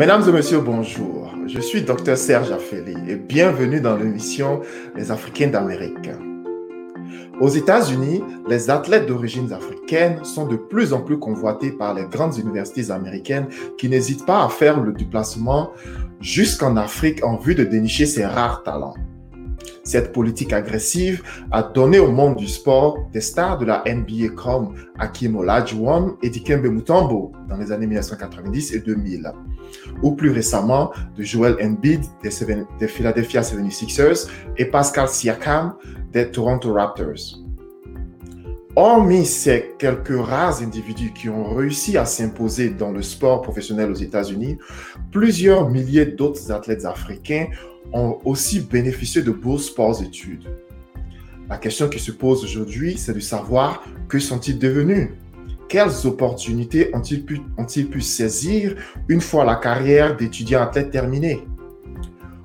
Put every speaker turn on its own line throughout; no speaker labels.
Mesdames et messieurs, bonjour. Je suis Dr Serge Affeli et bienvenue dans l'émission Les Africains d'Amérique. Aux États-Unis, les athlètes d'origine africaine sont de plus en plus convoités par les grandes universités américaines qui n'hésitent pas à faire le déplacement jusqu'en Afrique en vue de dénicher ces rares talents. Cette politique agressive a donné au monde du sport des stars de la NBA comme Hakim Olajuwon et Dikembe Mutombo dans les années 1990 et 2000, ou plus récemment de Joel Embiid des, Philadelphia 76ers et Pascal Siakam des Toronto Raptors. Hormis ces quelques rares individus qui ont réussi à s'imposer dans le sport professionnel aux États-Unis, plusieurs milliers d'autres athlètes africains ont aussi bénéficié de beaux sports-études. La question qui se pose aujourd'hui, c'est de savoir que sont-ils devenus? Quelles opportunités ont-ils pu, ont pu saisir une fois la carrière d'étudiant athlète terminée?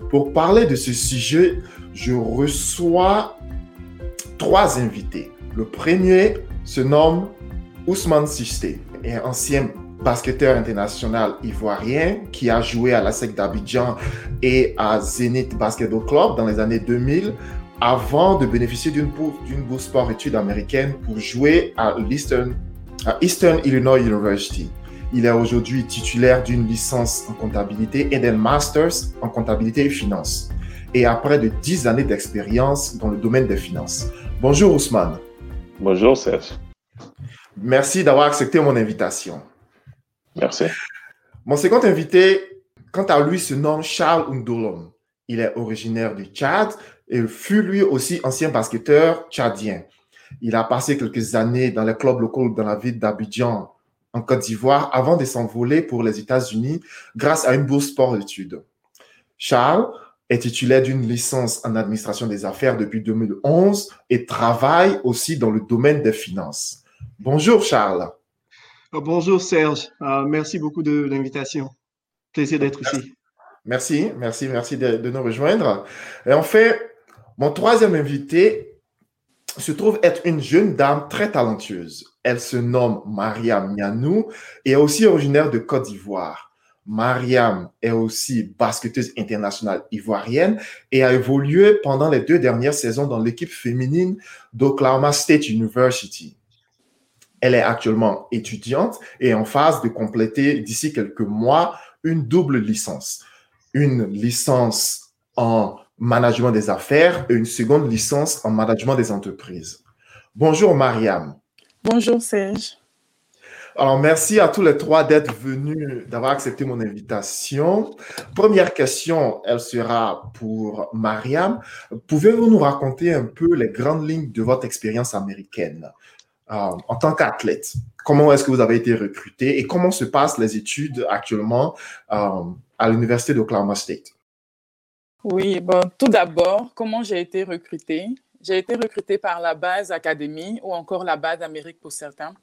Pour parler de ce sujet, je reçois trois invités. Le premier se nomme Ousmane Sisté, un ancien basketteur international ivoirien qui a joué à la SEC d'Abidjan et à Zenith Basketball Club dans les années 2000 avant de bénéficier d'une bourse, bourse sport études américaine pour jouer à Eastern, à Eastern Illinois University. Il est aujourd'hui titulaire d'une licence en comptabilité et d'un master's en comptabilité et finance. Et a près de 10 années d'expérience dans le domaine des finances. Bonjour Ousmane.
Bonjour Serge.
Merci d'avoir accepté mon invitation.
Merci.
Mon second invité, quant à lui, se nomme Charles Undolom. Il est originaire du Tchad et fut lui aussi ancien basketteur tchadien. Il a passé quelques années dans les clubs locaux dans la ville d'Abidjan, en Côte d'Ivoire, avant de s'envoler pour les États-Unis grâce à une bourse sport-études. Charles est titulaire d'une licence en administration des affaires depuis 2011 et travaille aussi dans le domaine des finances. Bonjour Charles.
Oh, bonjour Serge, euh, merci beaucoup de l'invitation. Plaisir d'être ici.
Merci, merci, merci de, nous rejoindre. En fait, mon troisième invité se trouve être une jeune dame très talentueuse. Elle se nomme Mariam Mianou et est aussi originaire de Côte d'Ivoire. Mariam est aussi basketteuse internationale ivoirienne et a évolué pendant les deux dernières saisons dans l'équipe féminine d'Oklahoma State University. Elle est actuellement étudiante et en phase de compléter d'ici quelques mois une double licence. Une licence en management des affaires et une seconde licence en management des entreprises. Bonjour Mariam.
Bonjour Serge.
Alors, merci à tous les trois d'être venus, d'avoir accepté mon invitation. Première question, elle sera pour Mariam. Pouvez-vous nous raconter un peu les grandes lignes de votre expérience américaine? Euh, en tant qu'athlète Comment est-ce que vous avez été recruté et comment se passent les études actuellement euh, à l'Université d'Oklahoma State?
Oui, bon, tout d'abord, comment j'ai été recruté J'ai été recruté par la base Académie ou encore la base Amérique pour certains,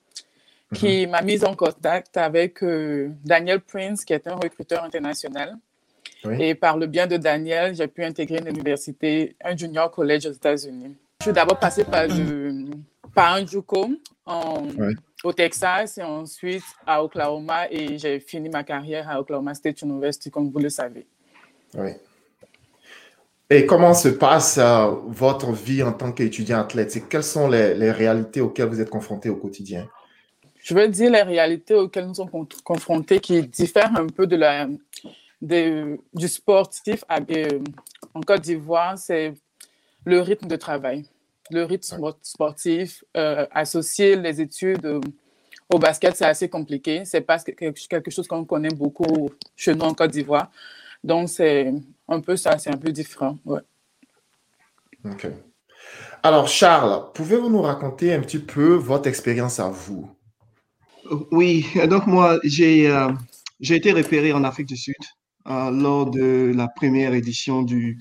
qui mhm. m'a mise en contact avec euh, Daniel Prince, qui est un recruteur international. Et par le bien de Daniel, j'ai pu intégrer une université, un junior college aux États-Unis. Je suis d'abord passé par le, par un JUCO au Texas et ensuite à Oklahoma et j'ai fini ma carrière à Oklahoma State University, comme vous le savez.
Oui. Et comment se passe euh, votre vie en tant qu'étudiant athlète? Quelles sont les, les, réalités auxquelles vous êtes confronté au quotidien?
Je veux dire les réalités auxquelles nous sommes confrontés qui diffèrent un peu de la, de, du sportif euh, en Côte d'Ivoire, c'est le rythme de travail le rythme sportif, euh, associer les études euh, au basket, c'est assez compliqué. C'est pas quelque chose qu'on connaît beaucoup chez nous en Côte d'Ivoire. Donc, c'est un peu ça, c'est un peu différent. Ouais.
OK. Alors, Charles, pouvez-vous nous raconter un petit peu votre expérience à vous?
Oui, donc moi, j'ai euh, j'ai été repéré en Afrique du Sud lors de la première édition du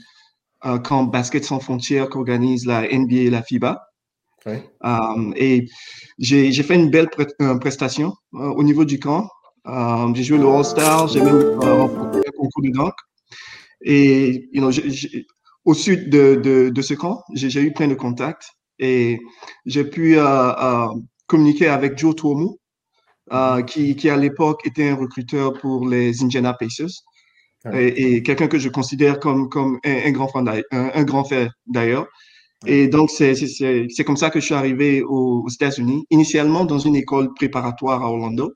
un camp Basket sans frontières qu'organise la NBA et la FIBA. Euh, et j'ai fait une belle euh, prestation euh, au niveau du camp. j'ai joué le All-Star, j'ai même remporté un concours de dunk. Et you know, au sud de, de, de ce camp, j'ai eu plein de contacts et j'ai pu communiqué avec Joe Tuomo, qui, qui, à l'époque était un recruteur pour les Indiana Pacers et, quelqu'un que je considère comme, comme un, grand frère, un, grand frère d'ailleurs. Et donc, c'est comme ça que je suis arrivé aux, États-Unis, initialement dans une école préparatoire à Orlando.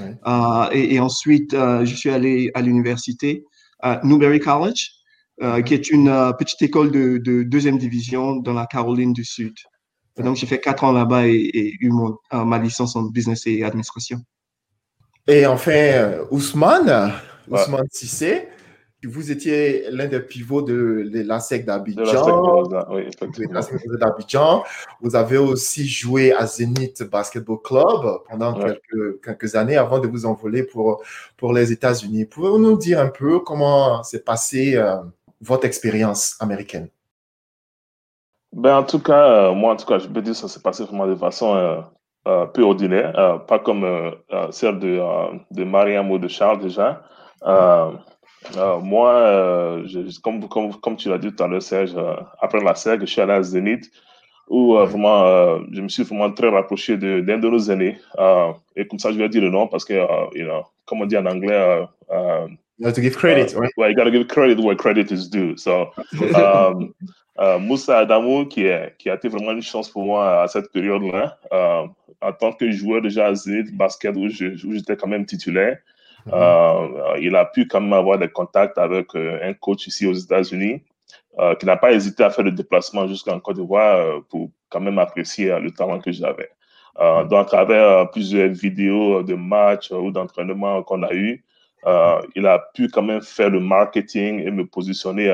Euh, et, ensuite, euh, je suis allé à l'université à Newberry College, euh, qui est une petite école de, deuxième division dans la Caroline du Sud. donc, j'ai fait quatre ans là-bas et, eu mon, ma licence en business et administration.
Et enfin, Ousmane, Ousmane Sissé, vous étiez l'un des pivots de, la SEC d'Abidjan. Oui, d'Abidjan. Vous avez aussi joué à Zenith Basketball Club pendant quelques, quelques, années avant de vous envoler pour, pour les États-Unis. Pouvez-vous nous dire un peu comment s'est passée euh, votre expérience américaine?
Ben, en tout cas, euh, moi, en tout cas, je peux dire que ça s'est passé vraiment de façon euh, peu ordinaire, pas comme celle de, de Mariam ou de Charles déjà. Euh, moi, euh, je, comme, comme, comme, tu l'as dit tout à l'heure, Serge, euh, après la SEG, je suis allé à Zenith, où vraiment, je me suis vraiment très rapproché d'un de, nos aînés. et comme ça, je vais dire le nom parce que, you know, comme on dit en anglais,
You have to give credit, right?
Well, you got to give credit where credit is due. So, um, Moussa Adamou, qui, est, qui a été vraiment une chance pour moi à cette période-là, en tant que joueur déjà à Zenith Basket, où j'étais quand même titulaire. Euh, il a pu quand même avoir des contacts avec euh, un coach ici aux États-Unis euh, qui n'a pas hésité à faire le déplacement jusqu'en Côte d'Ivoire pour quand même apprécier le talent que j'avais. donc, à travers plusieurs vidéos de matchs ou d'entraînement qu'on a eu, il a pu quand même faire le marketing et me positionner,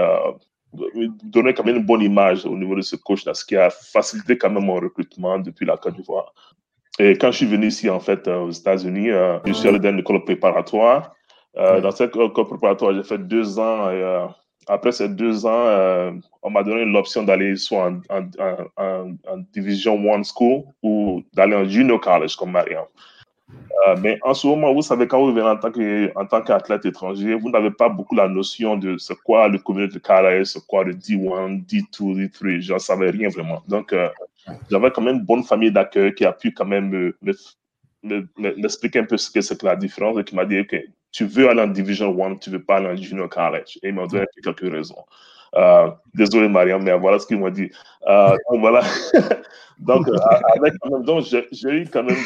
me donner quand même une bonne image au niveau de ce coach-là, ce qui a facilité quand même mon recrutement depuis la Côte d'Ivoire. Et quand je suis venu ici, en fait, euh, aux États-Unis, euh, je suis allé dans une école préparatoire. Euh, dans cette école préparatoire, j'ai fait deux ans. Et, après ces deux ans, on m'a donné l'option d'aller soit en, en, Division One School ou d'aller en Junior College comme Mariam. mais en ce moment, vous savez, quand vous venez en tant qu'athlète étranger, vous n'avez pas beaucoup la notion de ce quoi le community college, ce quoi le D1, D2, D3. Je n'en savais rien vraiment. Donc, j'avais quand même une bonne famille d'accueil qui a pu quand même m'expliquer un peu ce que c'est que la différence et qui m'a dit, OK, tu veux aller en Division 1, tu ne veux pas aller en Junior College. Et il m'a donné quelques raisons. Euh, désolé, Mariam, mais voilà ce qu'il m'a dit. Euh, donc, voilà. donc, euh, avec, donc j'ai eu quand même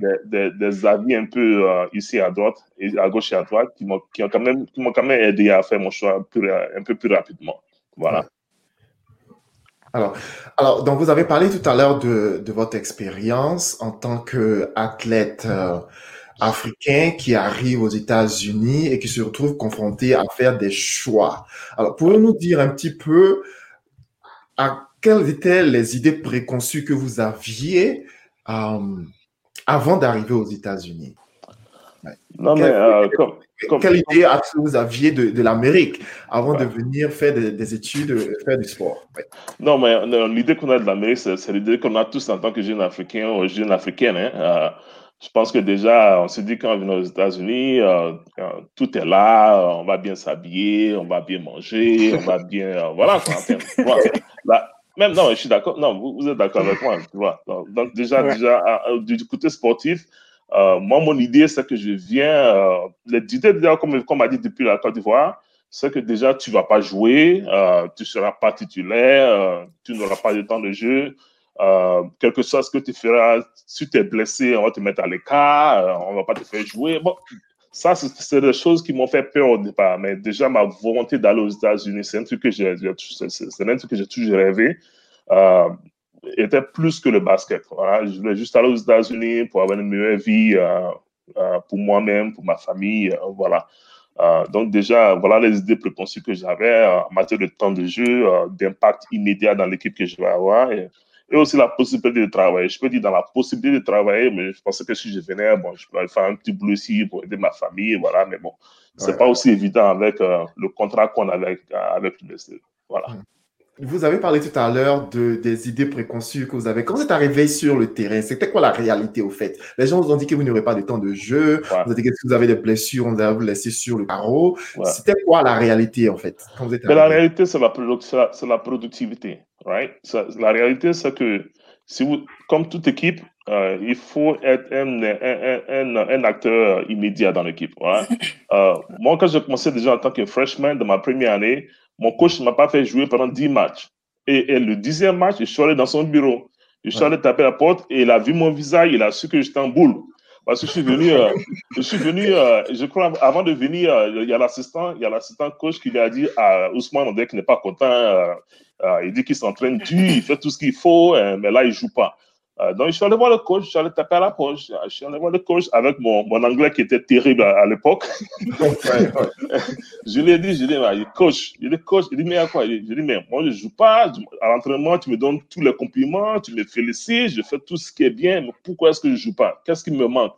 des, des, des, avis un peu ici à droite, et à gauche et à droite, qui m'ont quand, même, quand même aidé à faire mon choix un peu plus rapidement. Voilà.
Alors, alors, donc vous avez parlé tout à l'heure de, de votre expérience en tant qu'athlète euh, africain qui arrive aux États-Unis et qui se retrouve confronté à faire des choix. Alors, pouvez-vous nous dire un petit peu à quelles étaient les idées préconçues que vous aviez euh, avant d'arriver aux États-Unis?
Non, mais euh,
quelle idée vous aviez de, l'Amérique avant de venir faire des, études, faire du sport
Non, mais l'idée qu'on a de l'Amérique, c'est l'idée qu'on a tous en tant que jeunes Africains ou jeunes Africaines. Hein. Euh, je pense que déjà, on se dit quand on vient aux États-Unis, euh, tout est là, on va bien s'habiller, on va bien manger, on va bien. voilà, même non, je suis d'accord. Non, vous, êtes d'accord avec moi, tu vois. Donc, déjà, déjà du côté sportif, euh, moi, mon idée, c'est que je viens. Euh, L'idée, comme, comme on m'a dit depuis la Côte d'Ivoire, c'est que déjà, tu ne vas pas jouer, euh, tu ne seras pas titulaire, euh, tu n'auras pas de temps de jeu. quel que soit que tu feras, si tu es blessé, on va te mettre à l'écart, on ne va pas te faire jouer. Bon, ça, c'est des choses qui m'ont fait peur au départ. Mais déjà, ma volonté d'aller aux États-Unis, c'est un truc que j'ai toujours rêvé était plus que le basket. Voilà. Je voulais juste aller aux États-Unis pour avoir une meilleure vie euh, euh, pour moi-même, pour ma famille. Euh, voilà. donc déjà, voilà les idées préconçues que j'avais en matière de temps de jeu, d'impact immédiat dans l'équipe que je vais avoir. Et, aussi la possibilité de travailler. Je peux dire dans la possibilité de travailler, mais je pensais que si je venais, bon, je pourrais faire un petit boulot ici pour aider ma famille, voilà, mais bon, c'est pas aussi évident avec le contrat qu'on a avec, avec l'université. Voilà.
Vous avez parlé tout à l'heure de, des idées préconçues que vous avez. Quand vous êtes arrivé sur le terrain, c'était quoi la réalité au fait? Les gens vous ont dit que vous n'aurez pas de temps de jeu, vous avez dit que vous avez des blessures, on va vous laisser sur le carreau. C'était quoi la réalité en fait
quand vous êtes La réalité, c'est la, la, productivité. Right? La réalité, c'est que si vous, comme toute équipe, euh, il faut être un, un, un, acteur immédiat dans l'équipe. Euh, moi, quand j'ai commencé déjà en tant que freshman de ma première année, mon coach ne m'a pas fait jouer pendant 10 matchs. Et, le dixième match, je suis allé dans son bureau. Je suis allé taper la porte et il a vu mon visage, il a su que j'étais en boule. Parce que je suis venu, euh, je suis venu, je crois, avant de venir, il y a l'assistant, il y a l'assistant coach qui lui a dit à Ousmane, on dirait qu'il n'est pas content. il dit qu'il s'entraîne dur, il fait tout ce qu'il faut, mais là, il joue pas. Euh, donc, je suis allé voir le coach, je suis allé taper à la poche. Je suis allé voir le coach avec mon, mon anglais qui était terrible à, l'époque. je lui ai dit, je lui ai dit, coach, il dit, coach, il dit, mais à quoi? Je lui ai dit, mais moi, je ne joue pas. À l'entraînement, tu me donnes tous les compliments, tu me félicites, je fais tout ce qui est bien, mais pourquoi est-ce que je ne joue pas? Qu'est-ce qui me manque?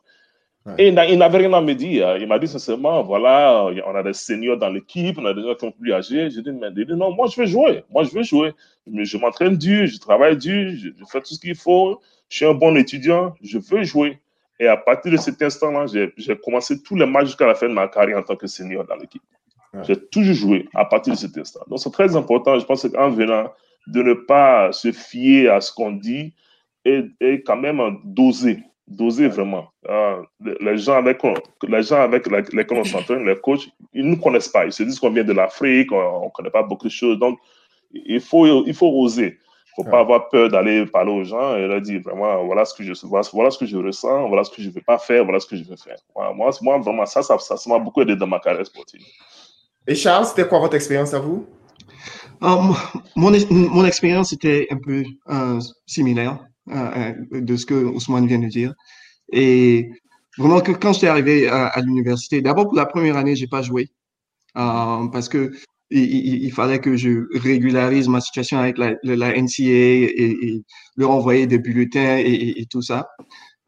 Et il n'avait rien à me dire. Il m'a dit sincèrement, voilà, on a des seniors dans l'équipe, on a des gens qui sont plus âgés. J'ai dit, mais dit, non, moi, je veux jouer. Moi, je veux jouer. Mais je m'entraîne dur, je travaille dur, je, je fais tout ce qu'il faut je suis un bon étudiant, je veux jouer. Et à partir de cet instant-là, j'ai commencé tous les matchs jusqu'à la fin de ma carrière en tant que senior dans l'équipe. J'ai toujours joué à partir de cet instant. Donc, c'est très important, je pense, qu'en venant, de ne pas se fier à ce qu'on dit et, et, quand même doser, doser vraiment. Euh, les gens avec, les gens avec lesquels on s'entraîne, les coachs, ils ne nous connaissent pas. Ils se disent qu'on vient de l'Afrique, on ne connaît pas beaucoup de choses. Donc, il faut, il faut oser faut pas avoir peur d'aller parler aux gens et leur dire vraiment voilà ce que je voilà, ce que je ressens, voilà ce que je ne veux pas faire, voilà ce que je veux faire. moi, moi, vraiment, ça, ça, ça m'a beaucoup aidé dans ma carrière sportive.
Et Charles, c'était quoi votre expérience à vous?
Euh, mon, mon expérience était un peu euh, similaire euh, de ce que Ousmane vient de dire. Et vraiment, que quand j'étais arrivé à, l'université, d'abord pour la première année, j'ai pas joué parce que il, fallait que je régularise ma situation avec la, NCA et, leur envoyer des bulletins et, tout ça.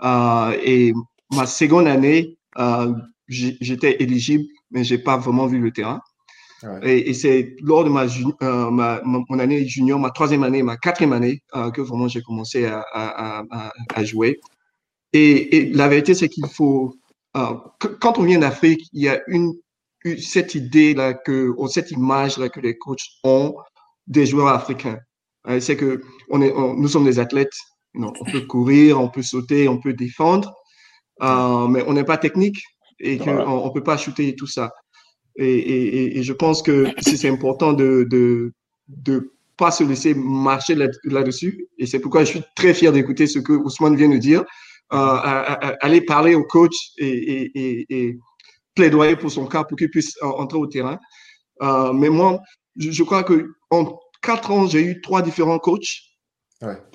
Euh, et ma seconde année, euh, j'étais éligible, mais j'ai pas vraiment vu le terrain. Et, c'est lors de ma, euh, ma, mon année junior, ma troisième année, ma quatrième année, que vraiment j'ai commencé à, à, à, jouer. Et, la vérité, c'est qu'il faut, quand on vient d'Afrique, il y a une cette idée-là, que, ou cette image-là que les coachs ont des joueurs africains. Euh, c'est que on est, nous sommes des athlètes. on peut courir, on peut sauter, on peut défendre, euh, mais on n'est pas technique et qu'on ne peut pas shooter et tout ça. Et, et, je pense que c'est important de, de, de pas se laisser marcher là-dessus. et c'est pourquoi je suis très fier d'écouter ce que Ousmane vient de dire. Euh, aller parler au coach et, et, plaidoyer pour son cas pour qu'il puisse entrer au terrain. Euh, mais moi, je, crois que en quatre ans, j'ai eu trois différents coachs.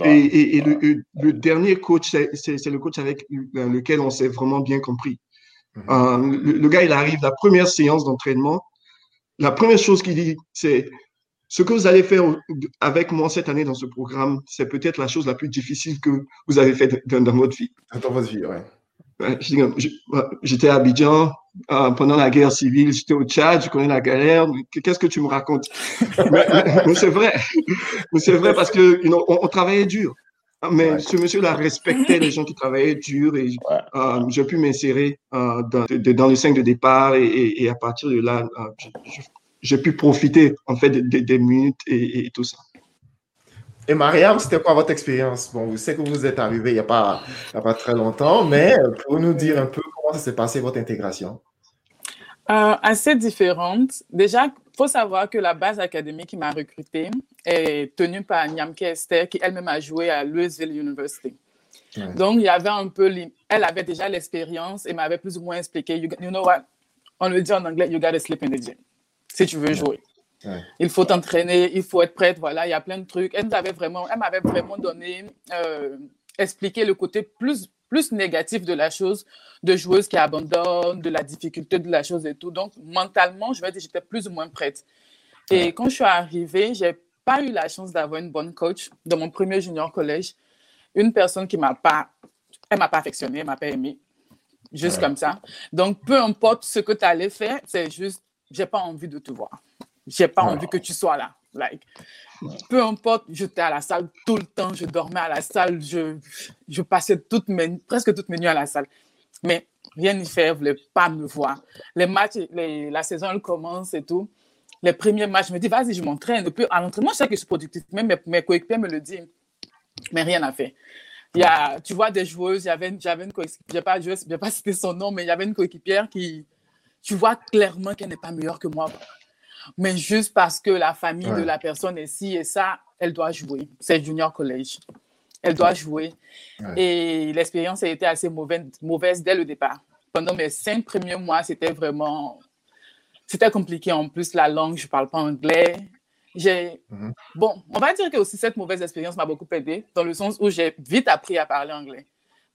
Et, et, le, dernier coach, c'est le coach avec lequel on s'est vraiment bien compris. Euh, le, gars, il arrive, la première séance d'entraînement, la première chose qu'il dit, c'est ce que vous allez faire avec moi cette année dans ce programme, c'est peut-être la chose la plus difficile que vous avez fait dans, dans votre vie.
Dans votre vie, ouais.
J'étais à Abidjan euh, pendant la guerre civile, j'étais au Tchad, je connais la galère. Qu'est-ce que tu me racontes? Mais, c'est vrai, c'est vrai parce que on, travaillait dur. Mais ce monsieur-là respectait les gens qui travaillaient dur et euh, j'ai pu m'insérer euh, dans, dans, le 5 de départ et, à partir de là, j'ai pu profiter en fait des minutes et tout ça.
Et Mariam, c'était quoi votre expérience? Bon, vous savez que vous êtes arrivé il n'y a, pas, a pas très longtemps, mais pour nous dire un peu comment ça s'est passé votre intégration
euh, Assez différente. Déjà, il faut savoir que la base académique qui m'a recrutée est tenue par Nyamke Esther, qui elle-même a joué à Louisville University. Donc, il y avait un peu, elle avait déjà l'expérience et m'avait plus ou moins expliqué, you, know what, on le dit en anglais, you gotta sleep in the gym, si tu veux jouer. Il faut t'entraîner, il faut être prête, voilà, il y a plein de trucs. Elle m'avait vraiment, elle m'avait vraiment donné, euh, expliqué le côté plus, plus négatif de la chose, de joueuse qui abandonne, de la difficulté de la chose et tout. Donc, mentalement, je vais dire, j'étais plus ou moins prête. Et quand je suis arrivée, j'ai pas eu la chance d'avoir une bonne coach dans mon premier junior collège. Une personne qui m'a pas, elle m'a pas affectionné, elle m'a pas aimé. Juste comme ça. Donc, peu importe ce que tu allais faire, c'est juste, j'ai pas envie de te voir. J'ai pas envie que tu sois là. Like, peu importe, j'étais à la salle tout le temps, je dormais à la salle, je, je passais toutes mes, presque toutes mes nuits à la salle. Mais rien n'y faire, ne voulait pas me voir. Les matchs, les, la saison, elle commence et tout. Les premiers matchs, je me dis, vas-y, je m'entraîne. À l'entraînement, je sais que je suis productif. Même mes, mes coéquipiers me le disent. Mais rien n'a fait. Il y a, tu vois, des joueuses, j'avais une, j'avais une je vais pas, je vais pas citer son nom, mais il y avait une coéquipière qui, tu vois clairement qu'elle n'est pas meilleure que moi. Mais juste parce que la famille de la personne est ci et ça, elle doit jouer. C'est junior college. Elle doit jouer. Et l'expérience a été assez mauvaise, mauvaise dès le départ. Pendant mes cinq premiers mois, c'était vraiment... C'était compliqué. En plus, la langue, je ne parle pas anglais. J'ai... Mhm. Bon, on va dire que aussi cette mauvaise expérience m'a beaucoup aidé, dans le sens où j'ai vite appris à parler anglais.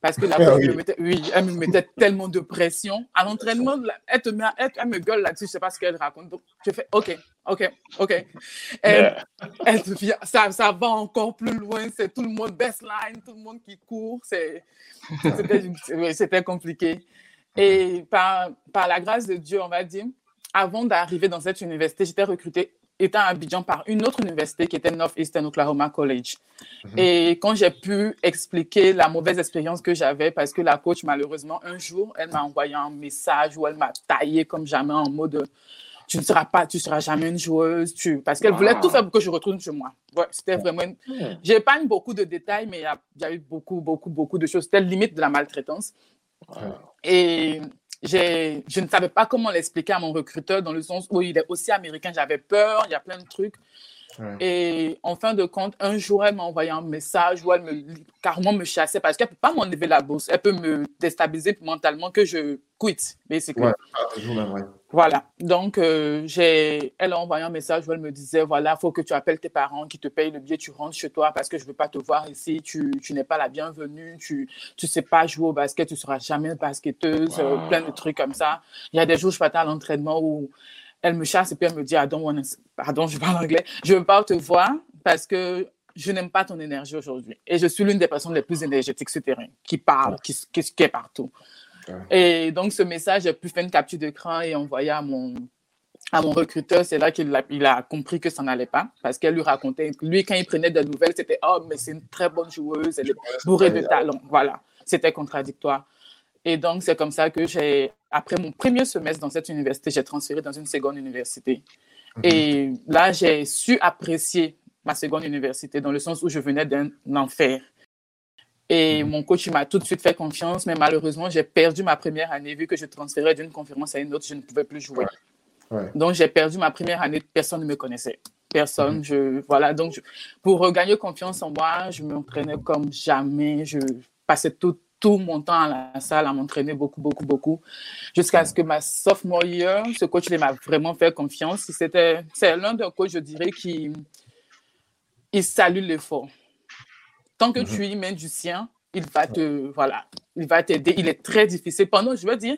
Parce que la ah oui. Me mettait, oui, elle me mettait tellement de pression. À l'entraînement, elle, te met, elle, elle me gueule là-dessus, je ne sais pas ce qu'elle raconte. Donc, je fais OK, OK, OK. Elle, elle ça, ça va encore plus loin. C'est tout le monde baseline, tout le monde qui court. C'était compliqué. Et par, par la grâce de Dieu, on va dire, avant d'arriver dans cette université, j'étais recrutée étant à Abidjan par une autre université qui était Northeastern Oklahoma College. Mhm. Et quand j'ai pu expliquer la mauvaise expérience que j'avais, parce que la coach, malheureusement, un jour, elle m'a envoyé un message où elle m'a taillé comme jamais en mode tu ne seras pas, tu seras jamais une joueuse, tu... parce qu'elle voulait tout faire pour que je retourne chez moi. Ouais, c'était vraiment. Une... J'épargne beaucoup de détails, mais il y, a eu beaucoup, beaucoup, beaucoup de choses. C'était limite de la maltraitance. Et je ne savais pas comment l'expliquer à mon recruteur dans le sens où il est aussi américain. J'avais peur, il y a plein de trucs. Et en fin de compte, un jour, elle m'a envoyé un message où elle me carrément me chassait parce qu'elle ne peut pas m'enlever la bourse. Elle peut me déstabiliser mentalement que je quitte, basically. Ouais, Voilà. Donc, euh, j'ai, elle a envoyé un message où elle me disait voilà, il faut que tu appelles tes parents qui te payent le billet, tu rentres chez toi parce que je ne veux pas te voir ici, tu, tu n'es pas la bienvenue, tu ne sais pas jouer au basket, tu ne seras jamais basketteuse, euh, plein de trucs comme ça. Il y a des jours, je partais à l'entraînement où elle me chasse et puis elle me dit, pardon, je parle anglais, je ne veux pas te voir parce que je n'aime pas ton énergie aujourd'hui. Et je suis l'une des personnes les plus énergétiques sur terrain, qui parle, qui, qui, est partout. Et donc, ce message, j'ai pu faire une capture d'écran et envoyer à mon, à mon recruteur. C'est là qu'il a, il a compris que ça n'allait pas parce qu'elle lui racontait, lui, quand il prenait des nouvelles, c'était Oh, mais c'est une très bonne joueuse, elle est bourrée de talent. Voilà, c'était contradictoire. Et donc, c'est comme ça que j'ai, après mon premier semestre dans cette université, j'ai transféré dans une seconde université. Mhm. Et là, j'ai su apprécier ma seconde université dans le sens où je venais d'un enfer. Et mhm. mon coach m'a tout de suite fait confiance, mais malheureusement, j'ai perdu ma première année vu que je transférais d'une conférence à une autre, je ne pouvais plus jouer. Donc, j'ai perdu ma première année, personne ne me connaissait. Personne, mhm. je, voilà. Donc, pour regagner confiance en moi, je m'entraînais comme jamais. Je passais tout, tout mon temps à la salle à m'entraîner beaucoup, beaucoup, beaucoup, jusqu'à ce que ma sophomore year, ce coach m'a vraiment fait confiance. C'était, c'est l'un des coachs, je dirais, qui il salue l'effort. Tant que tu mhm. y mets du sien, il va te, voilà, il va t'aider. Il est très difficile. Pendant, je veux dire,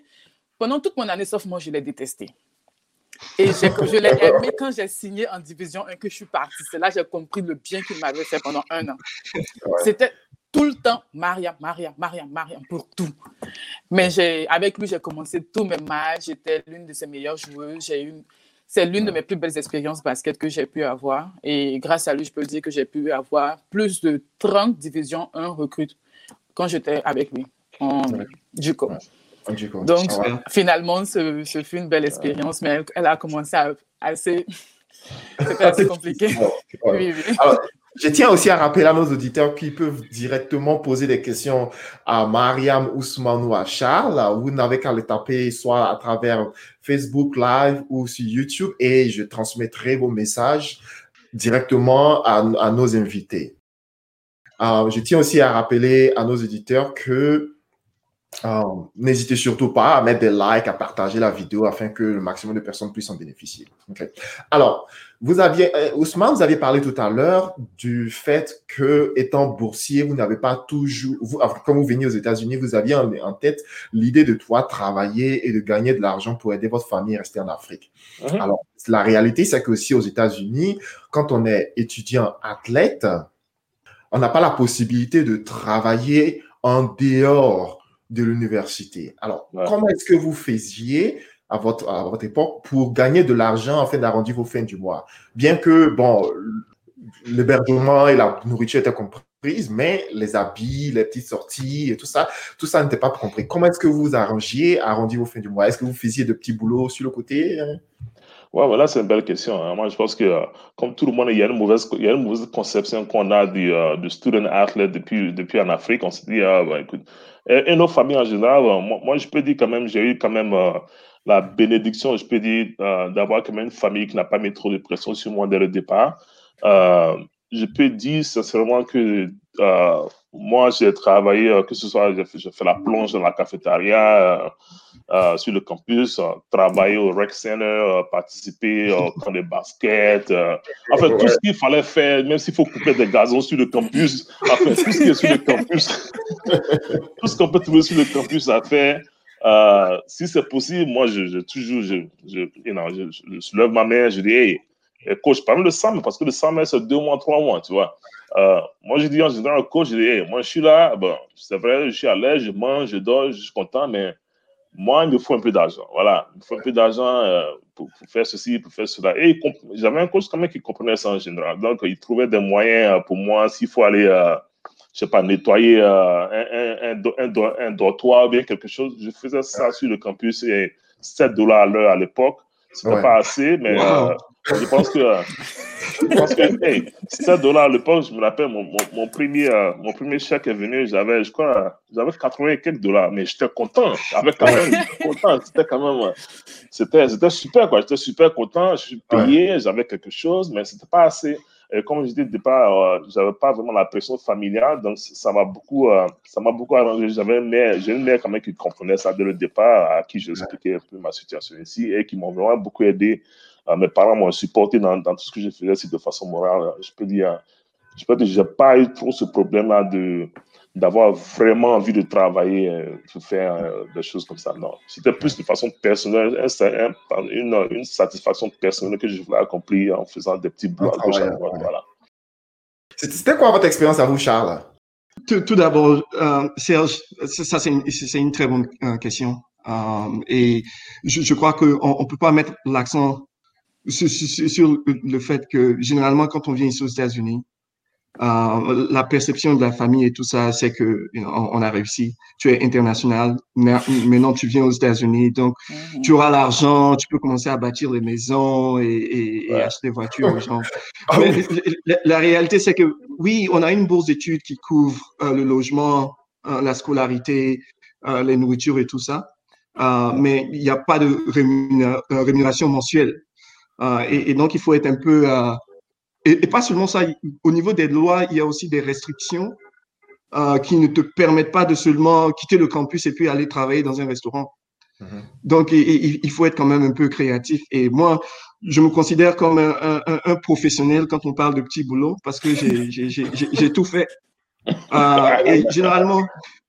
pendant toute mon année sophomore, je l'ai détesté. Et je l'ai aimé quand j'ai signé en division 1 que je suis partie. C'est là que j'ai compris le bien qu'il m'avait fait pendant un an. C'était tout le temps, Maria, Maria, Maria, Maria, pour tout. Mais avec lui, j'ai commencé tous mes matchs. J'étais l'une de ses meilleures joueuses. Une, c'est l'une de mes plus belles expériences basket que j'ai pu avoir. Et grâce à lui, je peux dire que j'ai pu avoir plus de 30 divisions 1 recrutes quand j'étais avec lui en JUCO. Donc, finalement, ce, fut une belle expérience, mais elle, a commencé à assez. C'était assez compliqué.
oui, oui. Alors, je tiens aussi à rappeler à nos auditeurs qu'ils peuvent directement poser des questions à Mariam Ousmane ou à Charles. Vous n'avez qu'à les taper soit à travers Facebook Live ou sur YouTube et je transmettrai vos messages directement à, nos invités. Euh, je tiens aussi à rappeler à nos auditeurs que euh, n'hésitez surtout pas à mettre des likes, à partager la vidéo afin que le maximum de personnes puissent en bénéficier. Alors, vous aviez, euh, Ousmane, vous aviez parlé tout à l'heure du fait que, étant boursier, vous n'avez pas toujours, vous, comme vous veniez aux États-Unis, vous aviez en, tête l'idée de toi travailler et de gagner de l'argent pour aider votre famille à rester en Afrique. Mhm. Alors, la réalité, c'est qu'aussi aux États-Unis, quand on est étudiant athlète, on n'a pas la possibilité de travailler en dehors de l'université. Alors, comment est-ce que vous faisiez à votre, à votre époque pour gagner de l'argent afin d'arrondir vos fins du mois? Bien que, bon, l'hébergement et la nourriture étaient comprises, mais les habits, les petites sorties et tout ça, tout ça n'était pas compris. Comment est-ce que vous arrangiez à arrondir vos fins du mois? Est-ce que vous faisiez de petits boulots sur le côté?
Ouais, voilà, c'est une belle question. Hein. Moi, je pense que, euh, comme tout le monde, il y a une mauvaise, il y a une mauvaise conception qu'on a du, euh, du student athlete depuis, depuis en Afrique. On se dit, ah, bah, écoute, et, nos familles en général, euh, moi, je peux dire quand même, j'ai eu quand même la bénédiction, je peux dire, d'avoir quand même une famille qui n'a pas mis trop de pression sur moi dès le départ. je peux dire sincèrement que moi, j'ai travaillé, que ce soit, j'ai fait la plonge dans la cafétéria, euh, sur le campus, euh, travailler au rec center, euh, participer au camp de basket. en fait, tout ce qu'il fallait faire, même s'il faut couper des gazons sur le campus, en fait, tout ce qui est sur le campus, tout ce qu'on peut trouver sur le campus à faire. si c'est possible, moi, je, toujours, je, je, know, je, je, soulève ma main, je dis, hey, coach, parle de ça, parce que le summer, c'est deux mois, trois mois, tu vois. moi, je dis en général, coach, je dis, hey, moi, je suis là, bon, c'est vrai, je suis à l'aise, je mange, je dors, je suis content, mais moi, il me faut un peu d'argent. Voilà, il me faut un peu d'argent euh, pour, faire ceci, pour faire cela. Et j'avais un coach quand même qui comprenait ça en général. Donc, il trouvait des moyens euh, pour moi, s'il faut aller, euh, je sais pas, nettoyer un, un, un, un, dortoir ou bien quelque chose. Je faisais ça sur le campus et 7 dollars à l'heure à l'époque. Ce n'était pas assez, mais je pense que, je pense que hey, 7 dollars à l'époque, je me rappelle, mon, mon, premier, euh, mon premier chèque est venu, j'avais, je crois, j'avais 80 et quelques dollars, mais j'étais content. J'avais quand même, content. C'était quand même, c'était, c'était super, quoi. J'étais super content. Je suis payé, j'avais quelque chose, mais c'était pas assez. Et comme je disais au départ, euh, j'avais pas vraiment la pression familiale, donc ça m'a beaucoup, euh, ça beaucoup arrangé. J'avais une mère, j'ai une mère quand même qui comprenait ça dès le départ, à qui j'expliquais un peu ma situation ici et qui m'ont vraiment beaucoup aidé euh, mes parents m'ont supporté dans, dans, tout ce que je faisais de façon morale. Je peux dire, je peux dire, j'ai pas eu trop ce problème-là de d'avoir vraiment envie de travailler, euh, de faire euh, des choses comme ça. Non, c'était plus de façon personnelle, une, une, satisfaction personnelle que je voulais accomplir en faisant des petits boulots Voilà.
C'était quoi votre expérience à vous, Charles?
Tout, d'abord, Serge, ça c'est une, une, très bonne question. et je, je crois qu'on ne peut pas mettre l'accent sur, le fait que généralement, quand on vient ici aux États-Unis, euh, la perception de la famille et tout ça, c'est que on, a réussi. Tu es international, maintenant tu viens aux États-Unis, donc mm-hmm. tu auras l'argent, tu peux commencer à bâtir des maisons et, acheter des voitures aux gens. Ah la, réalité, c'est que oui, on a une bourse d'études qui couvre euh, le logement, euh, la scolarité, les nourritures et tout ça, mais il n'y a pas de rémunération mensuelle. Euh, et, donc, il faut être un peu... Euh, et, pas seulement ça, au niveau des lois, il y a aussi des restrictions euh, qui ne te permettent pas de seulement quitter le campus et puis aller travailler dans un restaurant. Mm-hmm. Donc, il, faut être quand même un peu créatif. Et moi, je me considère comme un, un, professionnel quand on parle de petits boulots parce que j'ai tout fait. et généralement,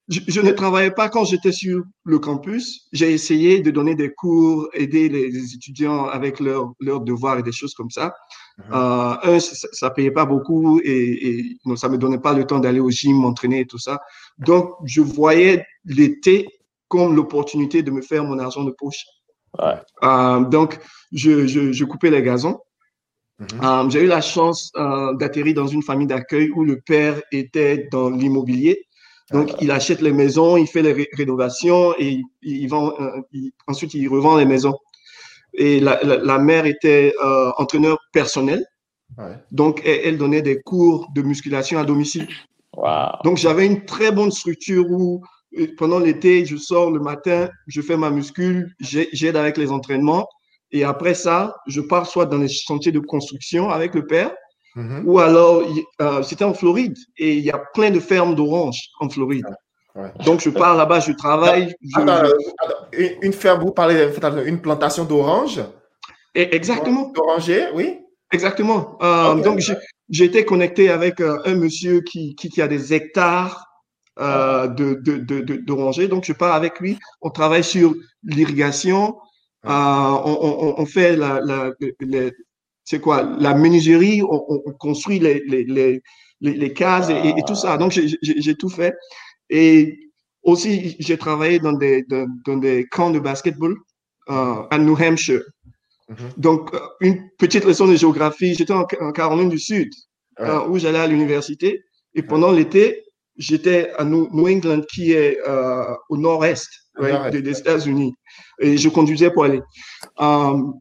je, ne travaillais pas quand j'étais sur le campus. J'ai essayé de donner des cours, aider les, étudiants avec leurs devoirs et des choses comme ça. Euh, un, ça, ne payait pas beaucoup et, et non, ça me donnait pas le temps d'aller au gym, m'entraîner et tout ça. Donc, je voyais l'été comme l'opportunité de me faire mon argent de poche. Euh, donc, je, je, coupais les gazons. Mhm. Euh, j'ai eu la chance d'atterrir dans une famille d'accueil où le père était dans l'immobilier. Donc, il achète les maisons, il fait les rénovations et il, vend, euh, ensuite il revend les maisons. Et la, mère était euh, entraîneur personnel. Donc, elle, donnait des cours de musculation à domicile. Donc, j'avais une très bonne structure où euh, pendant l'été, je sors le matin, je fais ma muscule, j'aide avec les entraînements. Et après ça, je pars soit dans les chantiers de construction avec le père, Mhm. Ou alors, euh, c'était en Floride et il y a plein de fermes d'oranges en Floride. Donc, je pars là-bas, je travaille.
Une ferme, vous parlez d'une plantation d'oranges?
Exactement.
D'oranger, oui?
Exactement. Euh, donc, j'ai été connecté avec euh, un monsieur qui, qui, a des hectares euh, d'orangers. De, donc, je pars avec lui. On travaille sur l'irrigation. on, on, fait la, la, c'est quoi? La menuiserie, on, construit les, les, les, cases et, tout ça. Donc, j'ai tout fait. Et aussi, j'ai travaillé dans des, dans, des camps de basketball euh, à New Hampshire. Mm-hmm. Donc, euh, une petite leçon de géographie. J'étais en, Caroline du Sud, euh, où j'allais à l'université. Et pendant l'été, j'étais à New, England, qui est au nord-est des, États-Unis. Et je conduisais pour aller.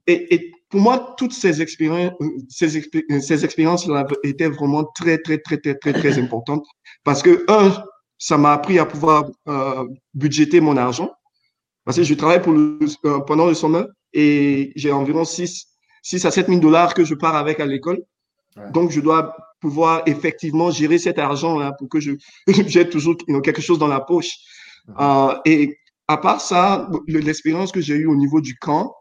et pour moi, toutes ces expériences, ces, ces expériences-là étaient vraiment très, très, très, très, très, très importantes parce que, un, ça m'a appris à pouvoir euh, budgéter mon argent parce que je travaille pour le, euh, pendant le sommet et j'ai environ 6, 6 à 7 000 dollars que je pars avec à l'école. Donc, je dois pouvoir effectivement gérer cet argent-là pour que je j'ai toujours quelque chose dans la poche. Uh et à part ça, l'expérience que j'ai eue au niveau du camp,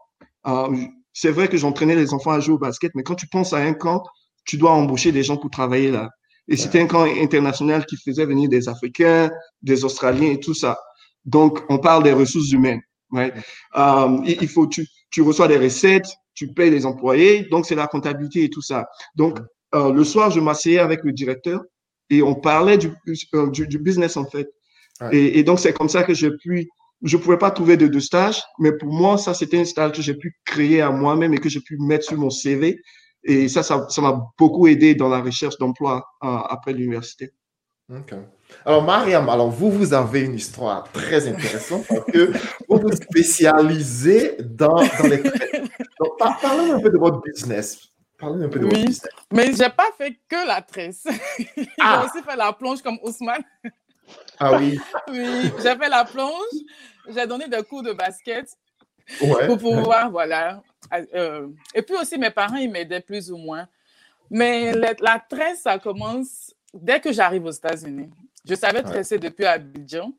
euh, c'est vrai que j'entraînais les enfants à jouer au basket, mais quand tu penses à un camp, tu dois embaucher des gens pour travailler là. Et c'était un camp international qui faisait venir des Africains, des Australiens et tout ça. Donc, on parle des ressources humaines. Ouais. Euh, il faut, tu, tu reçois des recettes, tu payes les employés, donc c'est la comptabilité et tout ça. Donc, euh, le soir, je m'asseyais avec le directeur et on parlait du, euh, du, du business en fait. Et, et, donc, c'est comme ça que j'ai pu, je pouvais pas trouver de, de stage, mais pour moi, ça, c'était un stage que j'ai pu créer à moi-même et que j'ai pu mettre sur mon CV. Et ça, ça, m'a beaucoup aidé dans la recherche d'emploi euh, après l'université.
Ok. Alors, Mariam, alors vous, vous avez une histoire très intéressante parce que vous vous spécialisez dans, dans les. Donc, parlez un peu de votre business. Parlez un peu de
oui,
votre business.
Mais je n'ai pas fait que la tresse.
Ah.
J'ai aussi fait la plonge comme Ousmane.
Ah oui.
Oui, j'ai fait la plonge. J'ai donné des cours de basket
Ouais.
pour pouvoir, voilà. Euh, et puis aussi, mes parents, ils m'aidaient plus ou moins. Mais la, la tresse, ça commence dès que j'arrive aux États-Unis. Je savais tresser depuis Abidjan,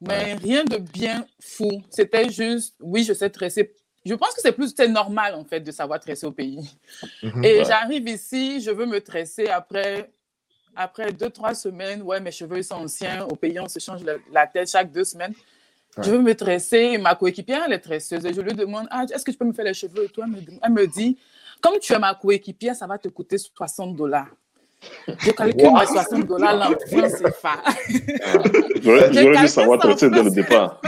mais rien de bien fou. C'était juste, oui, je sais tresser. Je pense que c'est plus, c'est normal en fait de savoir tresser au pays.
Mhm.
Et
Ouais.
j'arrive ici, je veux me tresser après, après deux, trois semaines. Ouais, mes cheveux sont anciens. Au pays, on se change la, la tête chaque deux semaines. Je veux me tresser. Et ma coéquipière, elle est tresseuse. Et je lui demande, ah, est-ce que tu peux me faire les cheveux? Et toi? Elle me, dit, comme tu es ma coéquipière, ça va te coûter 60 dollars. Je calcule
Wow.
mes 60 dollars là en CFA.
J'aurais
J'ai
j'aurais dû savoir traiter dès le départ.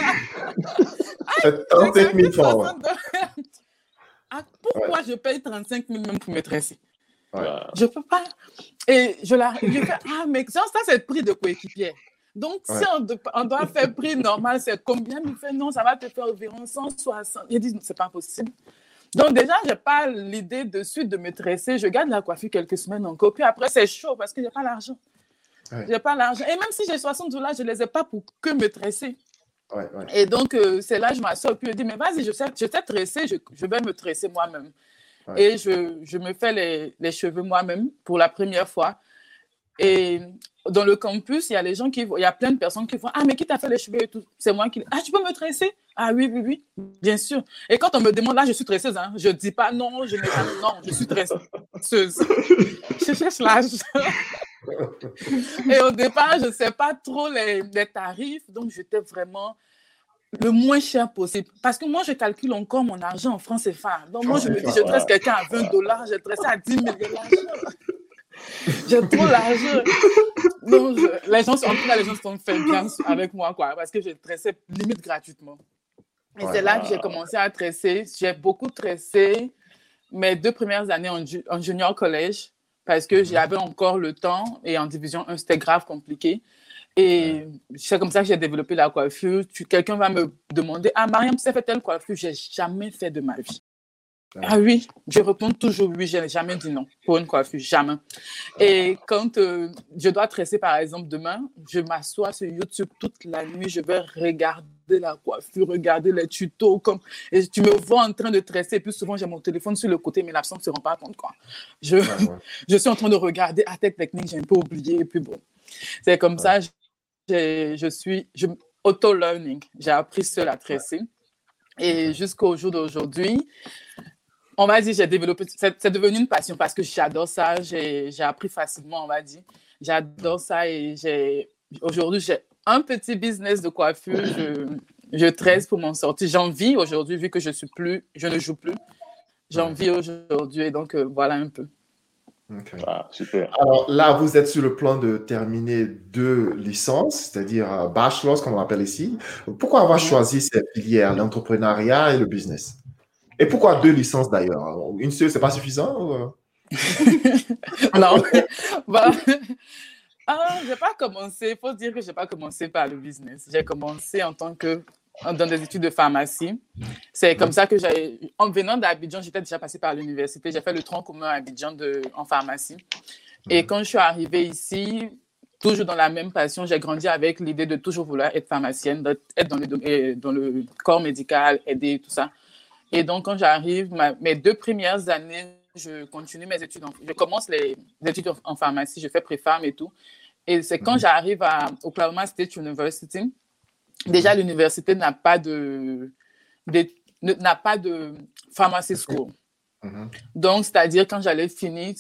C'est 35 000 francs.
Ah, pourquoi je paye 35 000 même pour me tresser?
Ouais.
Je peux pas. Et je la je fais, ah, mais ça, ça c'est le prix de coéquipier. Donc, si on, de- on doit faire prix normal, c'est combien Il fait, non, ça va te faire environ 160. Il dit, c'est pas possible. Donc, déjà, je n'ai pas l'idée de suite de me tresser. Je garde la coiffure quelques semaines encore. Puis après, c'est chaud parce que je n'ai pas l'argent.
Ouais.
J'ai pas l'argent. Et même si j'ai 60 dollars, je ne les ai pas pour que me tresser.
Ouais, ouais.
Et donc, euh, c'est là que je m'assois puis je dis, mais vas-y, je sais, je sais tresser, je, je vais me tresser moi-même.
Ouais.
Et je, je me fais les, les cheveux moi-même pour la première fois. Et dans le campus, il y a les gens qui il y a plein de personnes qui font Ah, mais qui t'a fait les cheveux et tout? C'est moi qui. Ah, tu peux me tresser? Ah, oui, oui, oui, bien sûr. Et quand on me demande, là, je suis tresseuse, hein, je ne dis pas non, je pas non, je suis tresseuse. je cherche l'argent. Et au départ, je ne sais pas trop les, les tarifs, donc j'étais vraiment le moins cher possible. Parce que moi, je calcule encore mon argent en francs CFA. Donc, moi, je me dis, je tresse quelqu'un à 20 dollars, je tresse à 10 000 dollars. J'ai trop l'argent. Je- les gens, sont- en tout cas, les gens sont fait bien avec moi, quoi, parce que je tressais limite gratuitement. Et c'est là que j'ai commencé à tresser. J'ai beaucoup tressé mes deux premières années en, ju- en junior collège parce que j'avais encore le temps et en division 1, c'était grave compliqué. Et c'est comme ça que j'ai développé la coiffure. Quelqu'un va me demander Ah, Mariam, tu sais faire telle coiffure J'ai jamais fait de ma vie.
Ouais.
Ah oui, je réponds toujours oui, je n'ai jamais dit non pour une coiffure, jamais. Et quand euh, je dois tresser, par exemple, demain, je m'assois sur YouTube toute la nuit, je vais regarder la coiffure, regarder les tutos, comme... et tu me vois en train de tresser, et puis souvent j'ai mon téléphone sur le côté, mais l'absent ne se rend pas compte. Quoi. Je,
Ouais, ouais.
je suis en train de regarder à tête technique, j'ai un peu oublié, et puis bon. C'est comme ça, j'ai- je suis je, auto-learning. J'ai appris seul à tresser. Et jusqu'au jour d'aujourd'hui, on va dire, j'ai développé, c'est c'est devenu une passion parce que j'adore ça, j'ai j'ai appris facilement, on va dire. J'adore ça et j'ai aujourd'hui, j'ai un petit business de coiffure. Je, je tresse pour m'en sortir. J'en vis aujourd'hui, vu que je suis plus, je ne joue plus. J'en vis aujourd'hui et donc euh, voilà un peu.
Ok.
Ah, super.
Alors là, vous êtes sur le plan de terminer deux licences, c'est-à-dire euh, bachelors, comme on l'appelle ici. Pourquoi avoir choisi cette filière, l'entrepreneuriat et le business? Et pourquoi deux licences d'ailleurs? Une seule, c'est pas suffisant? ou, euh?
non. Bah, ah, j'ai pas commencé, il faut dire que j'ai pas commencé par le business. J'ai commencé en tant que dans des études de pharmacie. C'est comme ça que j'ai, en venant d'Abidjan, j'étais déjà passée par l'université. J'ai fait le tronc commun à Abidjan de, en pharmacie. Et quand je suis arrivée ici, toujours dans la même passion, j'ai grandi avec l'idée de toujours vouloir être pharmacienne, d'être dans le, dans le corps médical, aider, tout ça. Et donc, quand j'arrive, mes deux premières années, je continue mes études. je commence les études en, pharmacie, je fais pré-pharm et tout. Et c'est quand mhm. j'arrive à Oklahoma State University, déjà mhm. l'université n'a pas de, n'a pas de pharmacy school. Mhm. Donc, c'est-à-dire quand j'allais finir,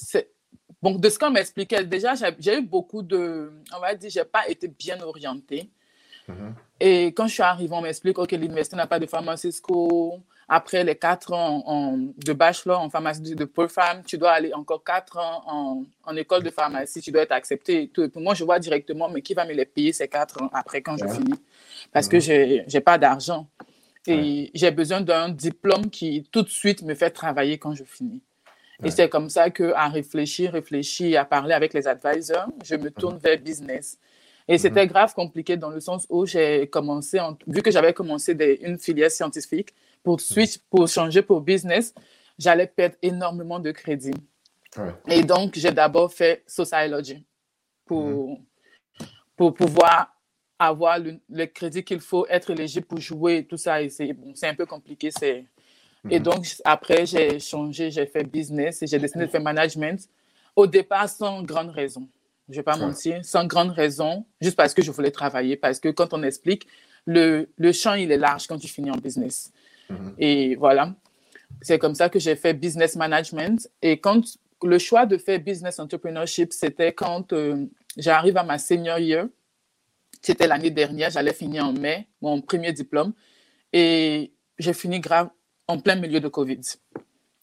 bon, de ce qu'on m'expliquait, déjà, j'ai eu beaucoup de, on va dire, j'ai pas été bien orientée. Et quand je suis arrivée, on m'explique, OK, l'université n'a pas de pharmacy school. Après les quatre ans de bachelor en pharmacie de femme, tu dois aller encore quatre ans en, école de pharmacie, tu dois être accepté. tout. moi, je vois directement, mais qui va me les payer ces quatre ans après quand je finis? Parce que je n'ai pas d'argent. Et j'ai besoin d'un diplôme qui tout de suite me fait travailler quand je finis. Et c'est comme ça qu'à réfléchir, réfléchir, à parler avec les advisors, je me tourne vers business. Et c'était grave compliqué dans le sens où j'ai commencé, vu que j'avais commencé une filière scientifique, pour switch, pour changer pour business, j'allais perdre énormément de crédit. Et donc, j'ai d'abord fait Sociology pour, mhm. pour pouvoir avoir le, crédit qu'il faut, être éligible pour jouer, tout ça. Et c'est bon, un peu compliqué. c'est Et mhm. donc, après, j'ai changé, j'ai fait business et j'ai décidé de faire management. Au départ, sans grande raison. Je ne vais pas mentir, sans grande raison, juste parce que je voulais travailler. Parce que quand on explique, le, le champ, il est large quand tu finis en business. Mhm. Et voilà, c'est comme ça que j'ai fait business management. Et quand le choix de faire business entrepreneurship, c'était quand euh, j'arrive à ma senior year. C'était l'année dernière, j'allais finir en mai, mon premier diplôme. Et j'ai fini grave en plein milieu de Covid.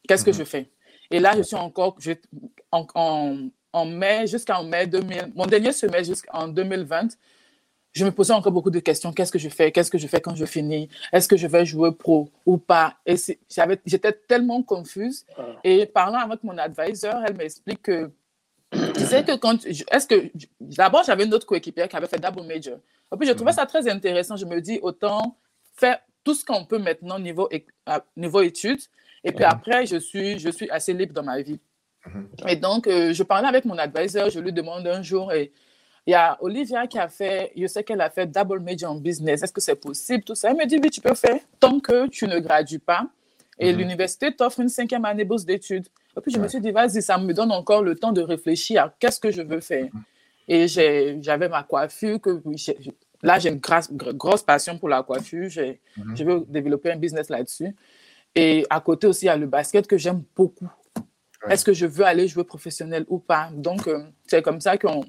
Qu'est-ce que mhm. je fais? Et là, je suis encore je, en, en, en, mai, jusqu'en mai 2000, mon dernier semestre jusqu'en 2020, je me posais encore beaucoup de questions. Qu'est-ce que je fais? Qu'est-ce que je fais quand je finis? Est-ce que je vais jouer pro ou pas? Et j'étais tellement confuse. Ah. Et parlant avec mon advisor, elle m'explique que tu sais que quand est-ce que d'abord j'avais une autre coéquipière qui avait fait double major. Et puis je trouvais mhm. ça très intéressant. Je me dis autant faire tout ce qu'on peut maintenant niveau niveau études. Et puis après je suis je suis assez libre dans ma vie. Mhm. Et donc euh, je parlais avec mon advisor. Je lui demande un jour et il y a Olivia qui a fait, je sais qu'elle a fait double major en business. Est-ce que c'est possible, tout ça? Elle me dit, oui, tu peux faire tant que tu ne gradues pas. Et mhm. l'université t'offre une cinquième année bourse d'études. Et puis je me suis dit, vas-y, ça me donne encore le temps de réfléchir à qu'est-ce que je veux faire. Mhm. Et j'avais ma coiffure, que là, j'ai une grosse, grosse passion pour la coiffure. Je veux développer un business là-dessus. Et à côté aussi, il y a le basket que j'aime beaucoup. Est-ce que je veux aller jouer professionnel ou pas? Donc, euh, c'est comme ça qu'on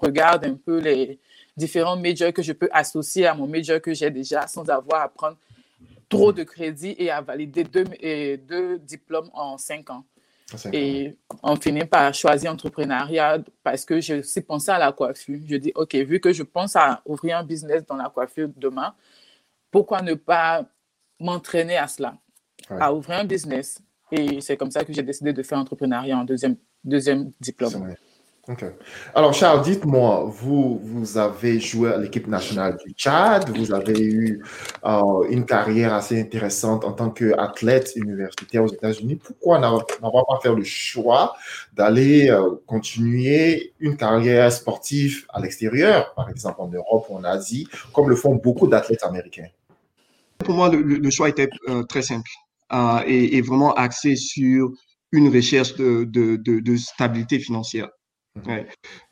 regarde un peu les différents majors que je peux associer à mon major que j'ai déjà sans avoir à prendre trop de crédits et à valider deux, deux diplômes en cinq ans. Et on finit par choisir entrepreneuriat parce que j'ai aussi pensé à la coiffure. Je dis, OK, vu que je pense à ouvrir un business dans la coiffure demain, pourquoi ne pas m'entraîner à cela, à ouvrir un business et c'est comme ça que j'ai décidé de faire entrepreneuriat en deuxième, deuxième diplôme.
Ok. Alors, Charles, dites-moi, vous, vous avez joué à l'équipe nationale du Tchad, vous avez eu euh, une carrière assez intéressante en tant qu'athlète universitaire aux États-Unis. Pourquoi n'avoir pas fait le choix d'aller euh, continuer une carrière sportive à l'extérieur, par exemple en Europe ou en Asie, comme le font beaucoup d'athlètes américains?
Pour moi, le, choix était euh, très simple. Euh, et, vraiment axé sur une recherche de, de, de, stabilité financière. Mhm.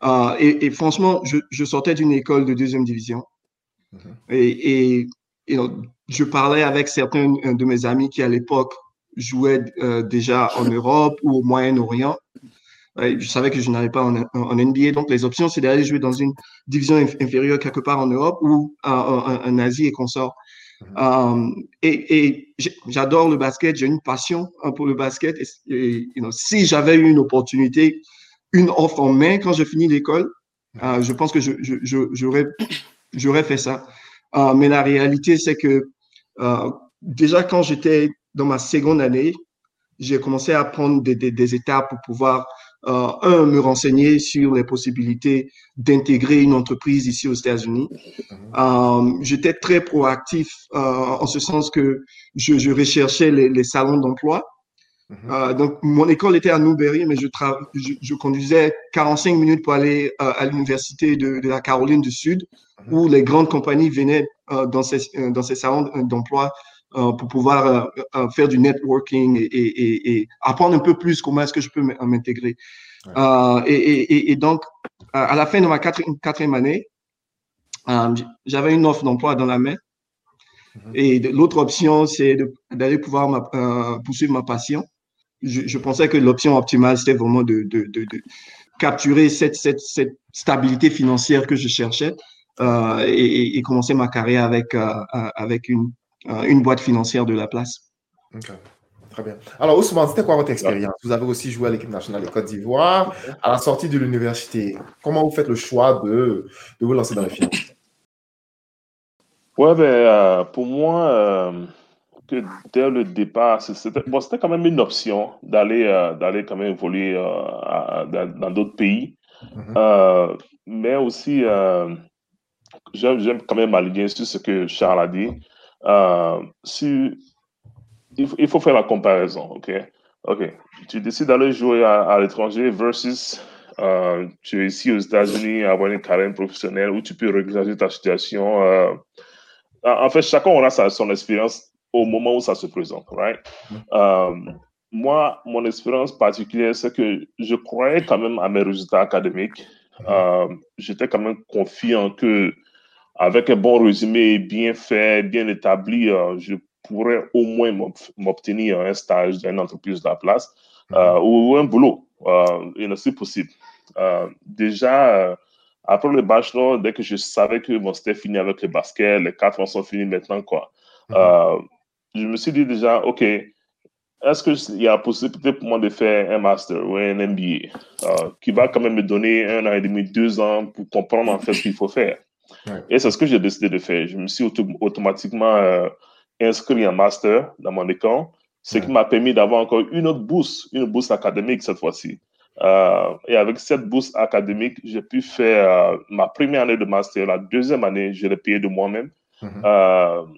Euh, et, franchement, je, je sortais d'une école de deuxième division. Mhm. Et, et, je parlais avec certains de mes amis qui, à l'époque, jouaient euh, déjà en Europe ou au Moyen-Orient. Je savais que je n'allais pas en, en, NBA. Donc, les options, c'est d'aller jouer dans une division inférieure quelque part en Europe ou en, Asie et qu'on sort. Um, et, j'adore le basket, j'ai une passion hein, pour le basket. Et, si j'avais eu une opportunité, une offre en main quand je finis l'école, uh, je pense que j'aurais je, fait ça. Uh, mais la réalité, c'est que déjà quand j'étais dans ma seconde année, j'ai commencé à prendre des, des, étapes pour pouvoir un, me renseigner sur les possibilités d'intégrer une entreprise ici aux États-Unis. Mhm. J'étais très proactif en ce sens que je, je recherchais les, les salons d'emploi. Mhm. donc, mon école était à Newberry, mais je, je, je, conduisais 45 minutes pour aller à l'université de, de, la Caroline du Sud, mhm. où les grandes compagnies venaient dans, ces, dans ces salons d'emploi euh, pour pouvoir euh, euh, faire du networking et, et, et, apprendre un peu plus comment est-ce que je peux m'intégrer. et, donc, à la fin de ma quatrième, année, j'avais une offre d'emploi dans la main. Mm-hmm. Et l'autre option, c'est d'aller pouvoir poursuivre ma passion. Je, pensais que l'option optimale, c'était vraiment de, de, de, capturer cette, cette, cette, stabilité financière que je cherchais euh, et, et, commencer ma carrière avec, avec une, euh, une boîte financière de la place.
Très bien. Alors, Ousmane, c'était quoi votre expérience? Vous avez aussi joué à l'équipe nationale de Côte d'Ivoire. À la sortie de l'université, comment vous faites le choix de, de vous lancer dans les finances?
Ouais, ben, euh, pour moi, euh, que dès le départ, c'était bon, quand même une option d'aller d'aller quand même évoluer dans d'autres pays. Mm-hmm. mais aussi, j'aime quand même m'aligner sur ce que Charles a dit. Euh, si, il, faut faire la comparaison, OK? OK. Tu décides d'aller jouer à, l'étranger versus euh, tu es ici aux États-Unis, avoir une carrière professionnelle où tu peux régler ta situation. Euh, en fait, chacun aura sa, son expérience au moment où ça se présente, right? moi, mon expérience particulière, c'est que je croyais quand même à mes résultats académiques. J'étais quand même confiant que avec un bon résumé bien fait, bien établi, euh, je pourrais au moins m'obtenir un stage dans une entreprise de la place euh, ou un boulot. Euh, c'est possible. Euh, déjà, après le bachelor, dès que je savais que bon, c'était fini avec le basket, les quatre ans sont finis maintenant, quoi. Mhm. je me suis dit déjà, OK, est-ce qu'il y a possibilité pour moi de faire un master ou un MBA qui va quand même me donner un an et demi, deux ans pour comprendre en fait ce qu'il faut faire? Et c'est ce que j'ai décidé de faire. Je me suis automatiquement euh, inscrit en master dans mon école, ce qui m'a permis d'avoir encore une autre bourse, une bourse académique cette fois-ci. Euh, et avec cette bourse académique, j'ai pu faire euh, ma première année de master. La deuxième année, je l'ai payé de moi-même. Mm-hmm.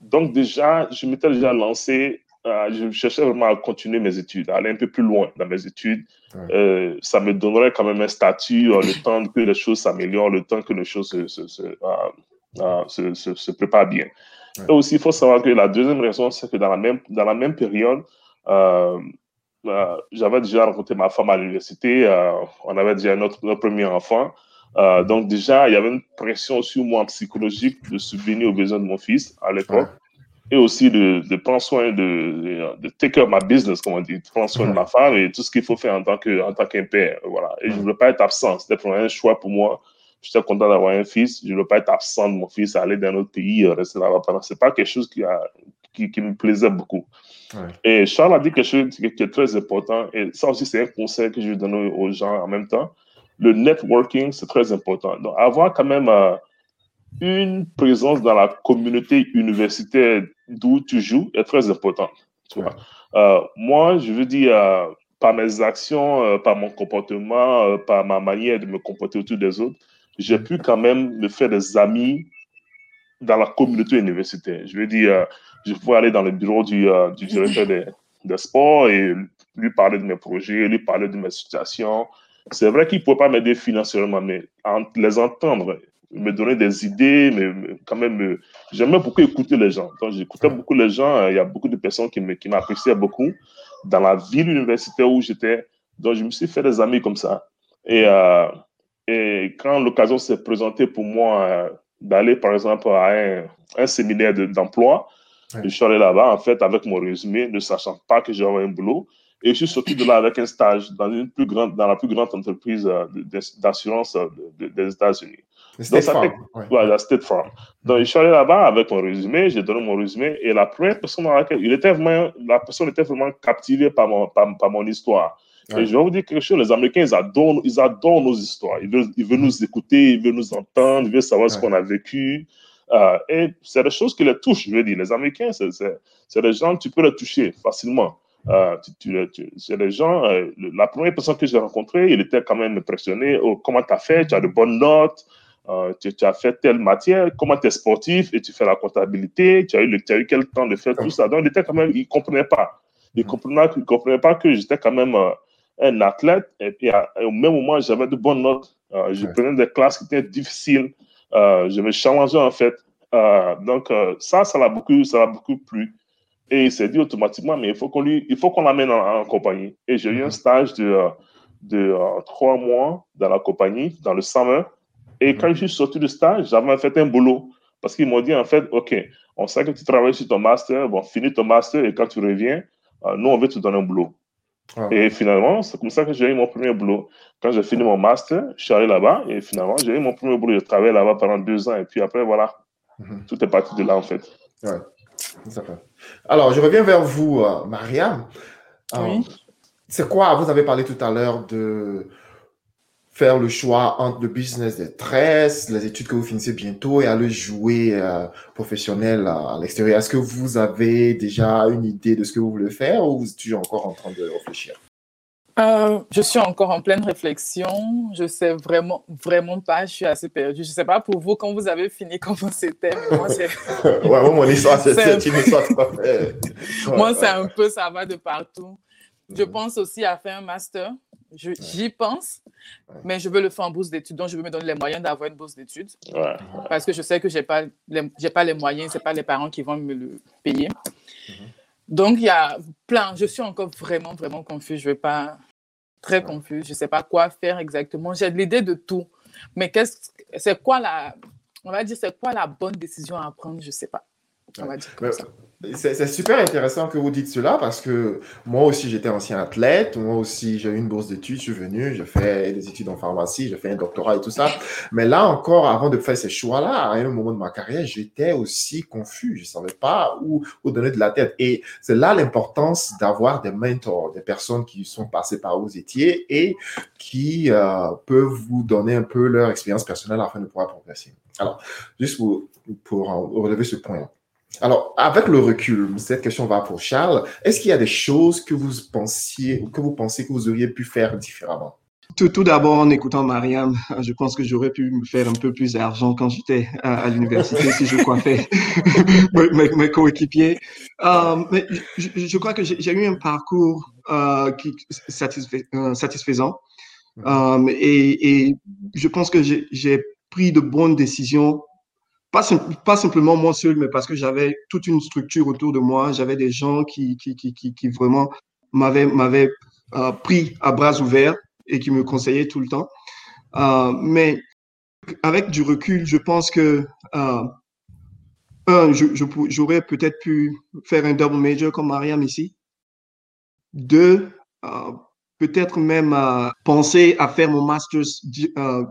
donc déjà, je m'étais déjà lancé euh, je cherchais vraiment à continuer mes études, à aller un peu plus loin dans mes études. Euh, ça me donnerait quand même un statut, euh, le temps que les choses s'améliorent, le temps que les choses se, se, se, se préparent bien. Et aussi, il faut savoir que la deuxième raison, c'est que dans la même, dans la même période, j'avais déjà rencontré ma femme à l'université, on avait déjà notre, notre premier enfant. donc déjà, il y avait une pression sur moi psychologique de subvenir aux besoins de mon fils à l'époque et aussi de, de, prendre soin de, de, take care of my business, comme on dit, de prendre soin de ma femme et tout ce qu'il faut faire en tant que, en tant qu'un père. Voilà. Et je ne voulais pas être absent. C'était un choix pour moi. J'étais content d'avoir un fils. Je ne voulais pas être absent de mon fils, aller dans un autre pays, euh, rester là-bas. Ce n'est pas quelque chose qui, a, qui, qui me plaisait beaucoup. Et Charles a dit quelque chose qui, est très important. Et ça aussi, c'est un conseil que je vais donner aux gens en même temps. Le networking, c'est très important. Donc, avoir quand même euh, une présence dans la communauté universitaire d'où tu joues est très importante. Tu vois. Euh, moi, je veux dire, euh, par mes actions, euh, par mon comportement, par ma manière de me comporter autour des autres, j'ai pu quand même me faire des amis dans la communauté universitaire. Je veux dire, je pouvais aller dans le bureau du, du directeur des, des, sports et lui parler de mes projets, lui parler de mes situations. C'est vrai qu'il ne pouvait pas m'aider financièrement, mais les entendre me donner des idées, mais, quand même, euh, j'aimais beaucoup écouter les gens. Donc, j'écoutais beaucoup les gens. Euh, il y a beaucoup de personnes qui m'appréciaient beaucoup dans la ville universitaire où j'étais. Donc, je me suis fait des amis comme ça. Et, euh, et quand l'occasion s'est présentée pour moi d'aller, par exemple, à un, un séminaire d'emploi, je suis allé là-bas, en fait, avec mon résumé, ne sachant pas que j'avais un boulot. Et je suis sorti de là avec un stage dans, une plus grande, dans la plus grande entreprise d'assurance des États-Unis.
State Farm.
Ouais. State Farm. Donc, je suis allé là-bas avec mon résumé, j'ai donné mon résumé, et la première personne dans laquelle il était vraiment, la personne était vraiment captivée par mon, par, mon histoire. Et je vais vous dire quelque chose, les Américains, ils adorent, ils adorent nos histoires. Ils veulent, ils veulent nous écouter, ils veulent nous entendre, ils veulent savoir ce qu'on a vécu. Euh, et c'est des choses qui les touchent, je veux dire. Les Américains, c'est des gens, tu peux les toucher facilement. euh, tu, tu, les gens, euh, la première personne que j'ai rencontrée, il était quand même impressionné. Oh, comment tu as fait? Tu as de bonnes notes euh, tu, as fait telle matière, comment tu es sportif et tu fais la comptabilité, tu as eu, le, tu as eu quel temps de faire tout ça. Donc, il était quand même, il ne comprenait pas. Il ne comprenait, comprenait, pas que j'étais quand même un athlète. Et puis, au même moment, j'avais de bonnes notes. je prenais des classes qui étaient difficiles. je me challengeais, en fait. donc, ça, ça l'a beaucoup, ça beaucoup plu. Et il s'est dit automatiquement, mais il faut qu'on il faut qu'on l'amène en, compagnie. Et j'ai eu un mhm. stage de, euh, de euh, trois mois dans la compagnie, dans le 120. Et quand je suis sorti du stage, j'avais fait un boulot. Parce qu'ils m'ont dit, en fait, OK, on sait que tu travailles sur ton master, bon, finis ton master et quand tu reviens, euh, nous, on veut te donner un boulot. Ah. Et finalement, c'est comme ça que j'ai eu mon premier boulot. Quand j'ai fini mon master, je suis allé là-bas et finalement, j'ai eu mon premier boulot. J'ai travaillé là-bas pendant deux ans et puis après, voilà, mhm. tout est parti de là, en fait.
Ouais. Alors, je reviens vers vous, euh, Mariam. Euh, c'est quoi, vous avez parlé tout à l'heure de faire le choix entre le business des tresses, les études que vous finissez bientôt et aller jouer euh, professionnel à, l'extérieur. Est-ce que vous avez déjà une idée de ce que vous voulez faire ou vous êtes toujours encore en train de réfléchir?
Euh, je suis encore en pleine réflexion. Je sais vraiment, vraiment pas. Je suis assez perdue. Je sais pas pour vous quand vous avez fini comment c'était. Moi, c'est.
ouais, mon histoire, c'est une histoire
moi, c'est un peu, ça va de partout. Je mhm. pense aussi à faire un master. J'y pense, mais je veux le faire en bourse d'études. Donc, je veux me donner les moyens d'avoir une bourse d'études. Parce que je sais que je n'ai pas, les, pas les moyens, ce pas les parents qui vont me le payer. Mhm. Donc, il y a plein. Je suis encore vraiment, vraiment confuse. Je ne vais pas très confus. Je ne sais pas quoi faire exactement. J'ai l'idée de tout. Mais qu'est-ce, c'est quoi la, on va dire, c'est quoi la bonne décision à prendre? Je ne sais pas. On va dire comme ça.
C'est super intéressant que vous dites cela parce que moi aussi j'étais ancien athlète, moi aussi j'ai eu une bourse d'études, je suis venu, j'ai fait des études en pharmacie, j'ai fait un doctorat et tout ça. Mais là encore, avant de faire ces choix-là, à un moment de ma carrière, j'étais aussi confus, je savais pas où, où donner de la tête. Et c'est là l'importance d'avoir des mentors, des personnes qui sont passées par où vous étiez et qui euh, peuvent vous donner un peu leur expérience personnelle afin de pouvoir progresser. Alors, juste pour, pour relever ce point. Alors, avec le recul, cette question va pour Charles. Est-ce qu'il y a des choses que vous pensiez ou que vous pensez que vous auriez pu faire différemment?
Tout, tout d'abord, en écoutant Mariam, je pense que j'aurais pu me faire un peu plus d'argent quand j'étais à, l'université si je coiffais mes, mes coéquipiers. Euh, mais je, je, crois que j'ai eu un parcours euh, qui euh, satisfaisant et, et je pense que j'ai pris de bonnes décisions pas, simplement moi seul, mais parce que j'avais toute une structure autour de moi. J'avais des gens qui, qui, qui, vraiment m'avaient euh, pris à bras ouverts et qui me conseillaient tout le temps. Euh, mais avec du recul, je pense que, euh, un, j'aurais peut-être pu faire un double major comme Mariam ici. Deux, peut-être même penser à faire mon master's euh,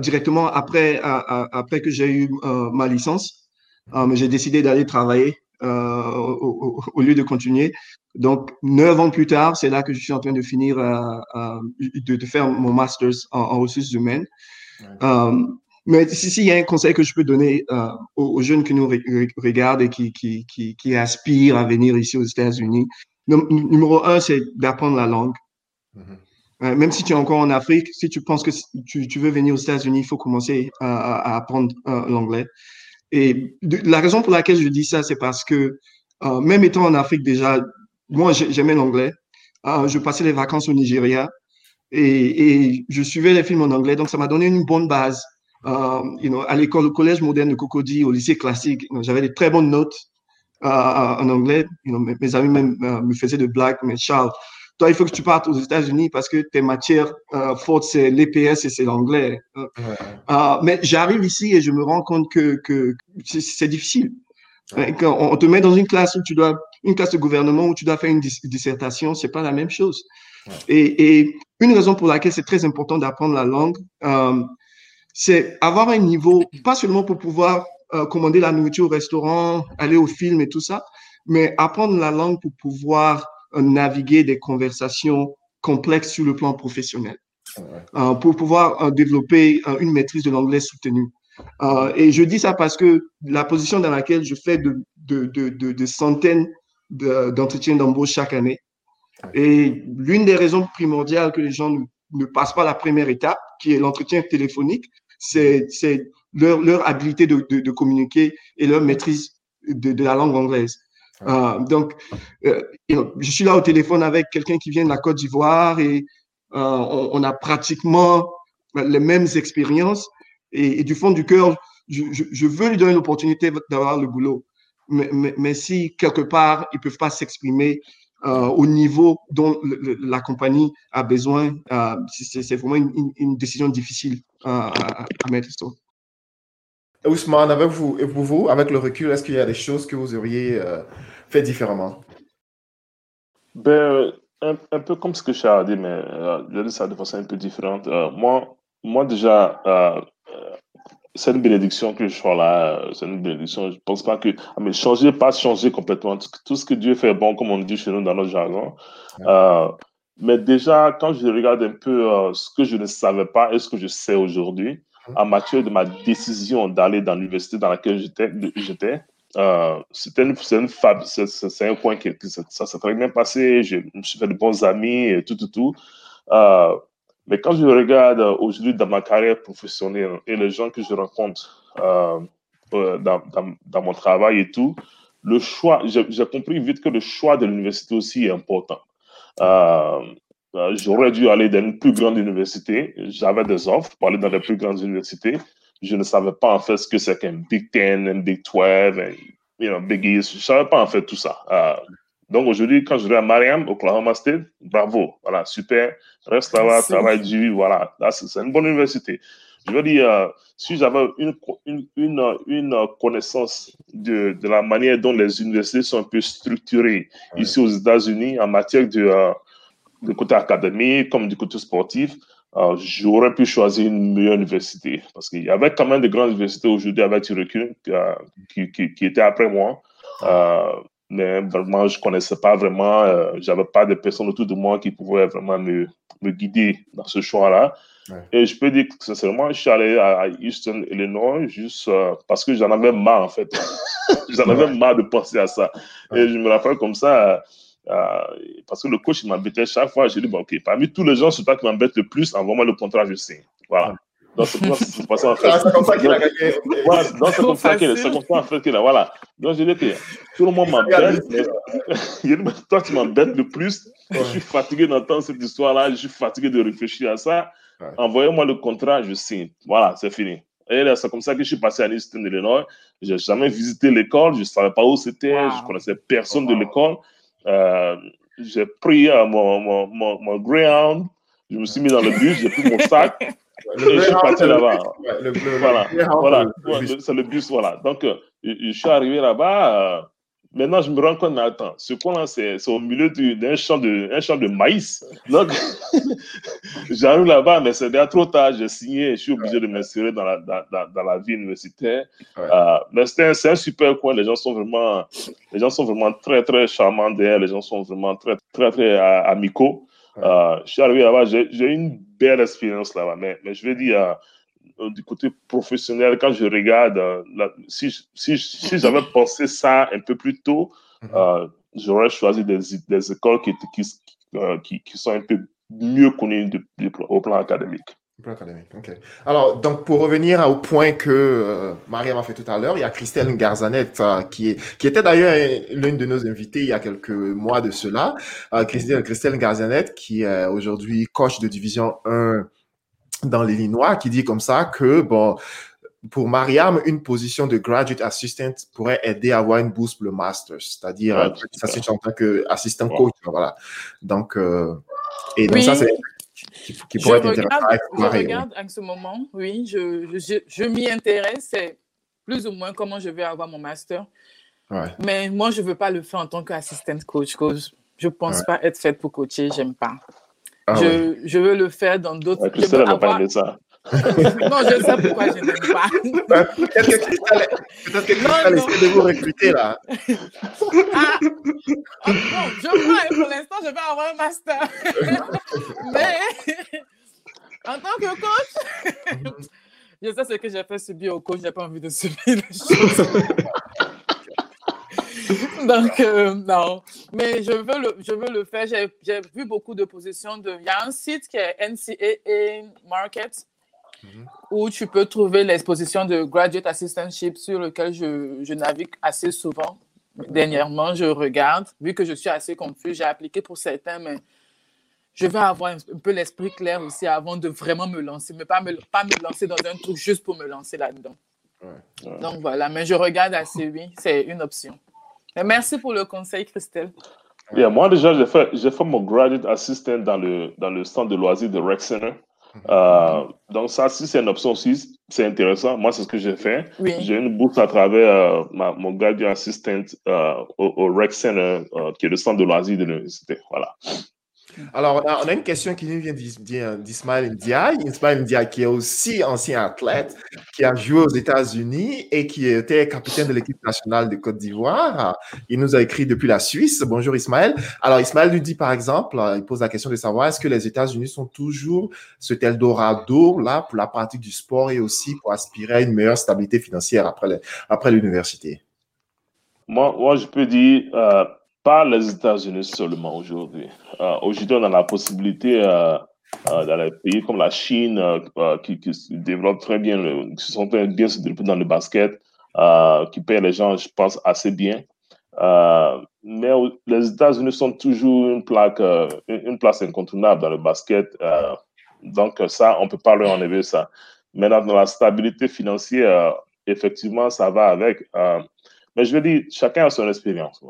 directement après, après que j'ai eu euh, ma licence. Euh, j'ai décidé d'aller travailler au, au, lieu de continuer. Donc, neuf ans plus tard, c'est là que je suis en train de finir, de, de, faire mon master's en, ressources humaines. mais si, il y a un conseil que je peux donner aux, jeunes qui nous regardent et qui, qui, qui, qui, aspirent à venir ici aux États-Unis, numéro un, c'est d'apprendre la langue. Mm-hmm. Euh, même si tu es encore en Afrique, si tu penses que tu, veux venir aux États-Unis, il faut commencer à, apprendre euh, l'anglais. Et la raison pour laquelle je dis ça, c'est parce que euh, même étant en Afrique déjà, moi j'aimais l'anglais. je passais les vacances au Nigeria et, je suivais les films en anglais, donc ça m'a donné une bonne base. You know, à l'école, au collège moderne de Cocody, au lycée classique, j'avais des très bonnes notes en anglais. You know, mes, mes, amis même me faisaient de blagues, mais Charles, toi, il faut que tu partes aux États-Unis parce que tes matières euh, fortes, c'est l'EPS et c'est l'anglais. Euh, euh, mais j'arrive ici et je me rends compte que, que c'est difficile. Quand on te met dans une classe où tu dois, une classe de gouvernement où tu dois faire une dissertation, c'est pas la même chose. Et, et, une raison pour laquelle c'est très important d'apprendre la langue, euh, c'est avoir un niveau, pas seulement pour pouvoir euh, commander la nourriture au restaurant, aller au film et tout ça, mais apprendre la langue pour pouvoir naviguer des conversations complexes sur le plan professionnel, euh, pour pouvoir euh, développer euh, une maîtrise de l'anglais soutenue. et je dis ça parce que la position dans laquelle je fais de, de, de, de, centaines d'entretiens d'embauche chaque année, Et l'une des raisons primordiales que les gens ne, passent pas la première étape, qui est l'entretien téléphonique, c'est leur, leur, habilité de, de, communiquer et leur maîtrise de, de la langue anglaise. Euh, donc, euh, je suis là au téléphone avec quelqu'un qui vient de la Côte d'Ivoire et euh, on, a pratiquement les mêmes expériences. Et, du fond du cœur, je, veux lui donner l'opportunité d'avoir le boulot. Mais, si quelque part, ils ne peuvent pas s'exprimer euh, au niveau dont la compagnie a besoin, euh, c'est vraiment une, décision difficile euh, à, à, mettre.
Ousmane, avec vous, et pour vous, avec le recul, est-ce qu'il y a des choses que vous auriez fait différemment?
Ben, un, un, peu comme ce que Charles a dit, mais je dis ça de façon un peu différente. moi, moi, déjà, c'est une bénédiction que je sois là. C'est une bénédiction. Je pense pas que. Ah, mais changer, pas changer complètement. Tout ce que Dieu fait bon, comme on dit chez nous dans notre jargon. Euh, mais déjà, quand je regarde un peu euh, ce que je ne savais pas et ce que je sais aujourd'hui, en matière de ma décision d'aller dans l'université dans laquelle j'étais, euh, c'était une, une fab, c'est un point qui, ça s'est très bien passé. Je me suis fait de bons amis et tout, tout, tout. Euh, mais quand je regarde aujourd'hui dans ma carrière professionnelle et les gens que je rencontre euh, dans, mon travail et tout, le choix, j'ai compris vite que le choix de l'université aussi est important. J'aurais dû aller dans une plus grande université. J'avais des offres pour aller dans les plus grandes universités. Je ne savais pas en fait ce que c'est qu'un Big Ten, un Big 12, un you know, Big East. Je ne savais pas en fait tout ça. Euh, donc aujourd'hui, quand je vais à Mariam, Oklahoma State, bravo, voilà, super, reste là-bas, travaille dur, voilà, là, c'est une bonne université. Je veux dire, euh, si j'avais une, une, une, une, connaissance de, de, la manière dont les universités sont un peu structurées ici aux États-Unis en matière de, euh, de côté académique comme du côté sportif, euh, j'aurais pu choisir une meilleure université. Parce qu'il y avait quand même de grandes universités aujourd'hui avec du recul qui, qui, qui, étaient après moi mais vraiment, je connaissais pas vraiment, euh, j'avais pas de personnes autour de moi qui pouvaient vraiment me, me guider dans ce choix-là. Ouais. Et je peux dire que sincèrement, je suis allé à Houston, Illinois, juste euh, parce que j'en avais marre, en fait. j'en avais marre de penser à ça. Et je me rappelle comme ça, euh, parce que le coach, il m'embêtait chaque fois. J'ai dit, bon, OK, parmi tous les gens, c'est toi qui m'embête le plus, envoie-moi le contrat, je signe. Voilà. Donc, c'est comme ça, en fait.
c'est comme ça qu'il a gagné.
Voilà, donc, c'est comme ça qu'il c'est comme ça, en fait, qu'il a, voilà. Donc, je dis que tout le monde m'embête, mais toi, tu m'embêtes le plus. Ouais. Je suis fatigué d'entendre cette histoire-là, je suis fatigué de réfléchir à ça. Ouais. Envoyez-moi le contrat, je signe. Voilà, c'est fini. Et c'est comme ça que je suis passé à Houston, Illinois. Je n'ai jamais visité l'école, je ne savais pas où c'était, wow. je ne connaissais personne wow. de l'école. Euh, j'ai pris euh, mon, mon, mon, mon Greyhound, je me suis mis dans le bus, j'ai pris mon sac. Le et je suis parti là-bas. Voilà, voilà. c'est le bus, voilà. Donc, euh, je, suis arrivé là-bas. Euh, maintenant, je me rends compte, mais attends, ce coin-là, c'est au milieu d'un champ, de, un champ de maïs. Donc, j'arrive là-bas, mais c'est déjà trop tard. J'ai signé, je suis obligé de m'insérer dans la, dans, dans, la vie universitaire. Euh, mais c'est un, un, super coin. Les gens sont vraiment, les gens sont vraiment très, très charmants derrière. Les gens sont vraiment très, très, très, très amicaux. Euh, je suis arrivé là-bas, j'ai eu une belle expérience là-bas, mais, mais, je vais dire, euh, du côté professionnel, quand je regarde, euh, la, si, si, si j'avais pensé ça un peu plus tôt, mm -hmm. j'aurais choisi des, des, écoles qui, qui, qui, qui, sont un peu mieux connues de, de, au plan académique.
Plan académique, ok. Alors, donc, pour revenir au point que euh, Mariam a fait tout à l'heure, il y a Christelle Garzanet, euh, qui, est, qui était d'ailleurs l'une de nos invitées il y a quelques mois de cela. Euh, Christelle, Christelle Garzanet, qui est aujourd'hui coach de division 1 dans l'Illinois, qui dit comme ça que, bon, pour Mariam, une position de graduate assistant pourrait aider à avoir une bourse pour le master, c'est-à-dire ouais, assistant en tant qu'assistant coach, voilà. Donc, euh, et donc
oui.
ça, c'est qui, qui pourrait
je regarde, je regarde en ce moment, oui, je, je, je m'y intéresse, c'est plus ou moins comment je vais avoir mon master.
Ouais.
Mais moi, je ne veux pas le faire en tant qu'assistant coach, coach. Je ne pense ouais. pas être faite pour coacher, j'aime pas. Ah, je, ouais. je, veux le faire dans d'autres...
Ouais, Christelle n'a avoir... pas aimé ça.
non, je sais pourquoi je n'aime pas.
Peut-être que Christelle, peut que Christelle essaie de vous recruter là.
ah, oh, bon, je vois, pour l'instant, je vais avoir un master. Mais en tant que coach, je sais ce que j'ai fait subir au coach, je n'ai pas envie de subir les choses. Donc, euh, non. Mais je veux le, je veux le faire. J'ai vu beaucoup de positions. De... Il y a un site qui est NCAA Market mhm. où tu peux trouver l'exposition de Graduate Assistantship sur lequel je, je navigue assez souvent. Dernièrement, je regarde. Vu que je suis assez confus, j'ai appliqué pour certains, mais je vais avoir un, peu l'esprit clair aussi avant de vraiment me lancer, mais pas me, pas me lancer dans un truc juste pour me lancer là-dedans. Donc voilà, mais je regarde assez, oui, c'est une option. Merci pour le conseil, Christelle.
moi déjà, j'ai fait, fait mon graduate assistant dans le, dans le centre de loisirs de Rec Center. Mhm. Euh, donc ça, si c'est une option aussi, c'est intéressant. Moi, c'est ce que j'ai fait. J'ai une bourse à travers euh, mon graduate assistant euh, au, au, Rec Center, qui est le centre de loisirs de l'université. Voilà.
Alors, on a, une question qui nous vient d'Ismaël Ndiaye. Ismaël Ndiaye, qui est aussi ancien athlète, qui a joué aux États-Unis et qui était capitaine de l'équipe nationale de Côte d'Ivoire. Il nous a écrit depuis la Suisse. Bonjour Ismaël. Alors, Ismaël nous dit par exemple, il pose la question de savoir est-ce que les États-Unis sont toujours cet Eldorado là pour la pratique du sport et aussi pour aspirer à une meilleure stabilité financière après l'université?
Moi, moi, je peux dire, euh, pas les États-Unis seulement aujourd'hui. Euh, aujourd'hui, on a la possibilité euh, euh, dans les pays comme la Chine qui, se développent très bien, qui sont très bien se développer dans le basket, qui payent les gens, je pense, assez bien. mais les États-Unis sont toujours une, plaque, une place incontournable dans le basket. donc ça, on peut pas leur enlever ça. Maintenant, dans la stabilité financière, effectivement, ça va avec. mais je veux dire, chacun a son expérience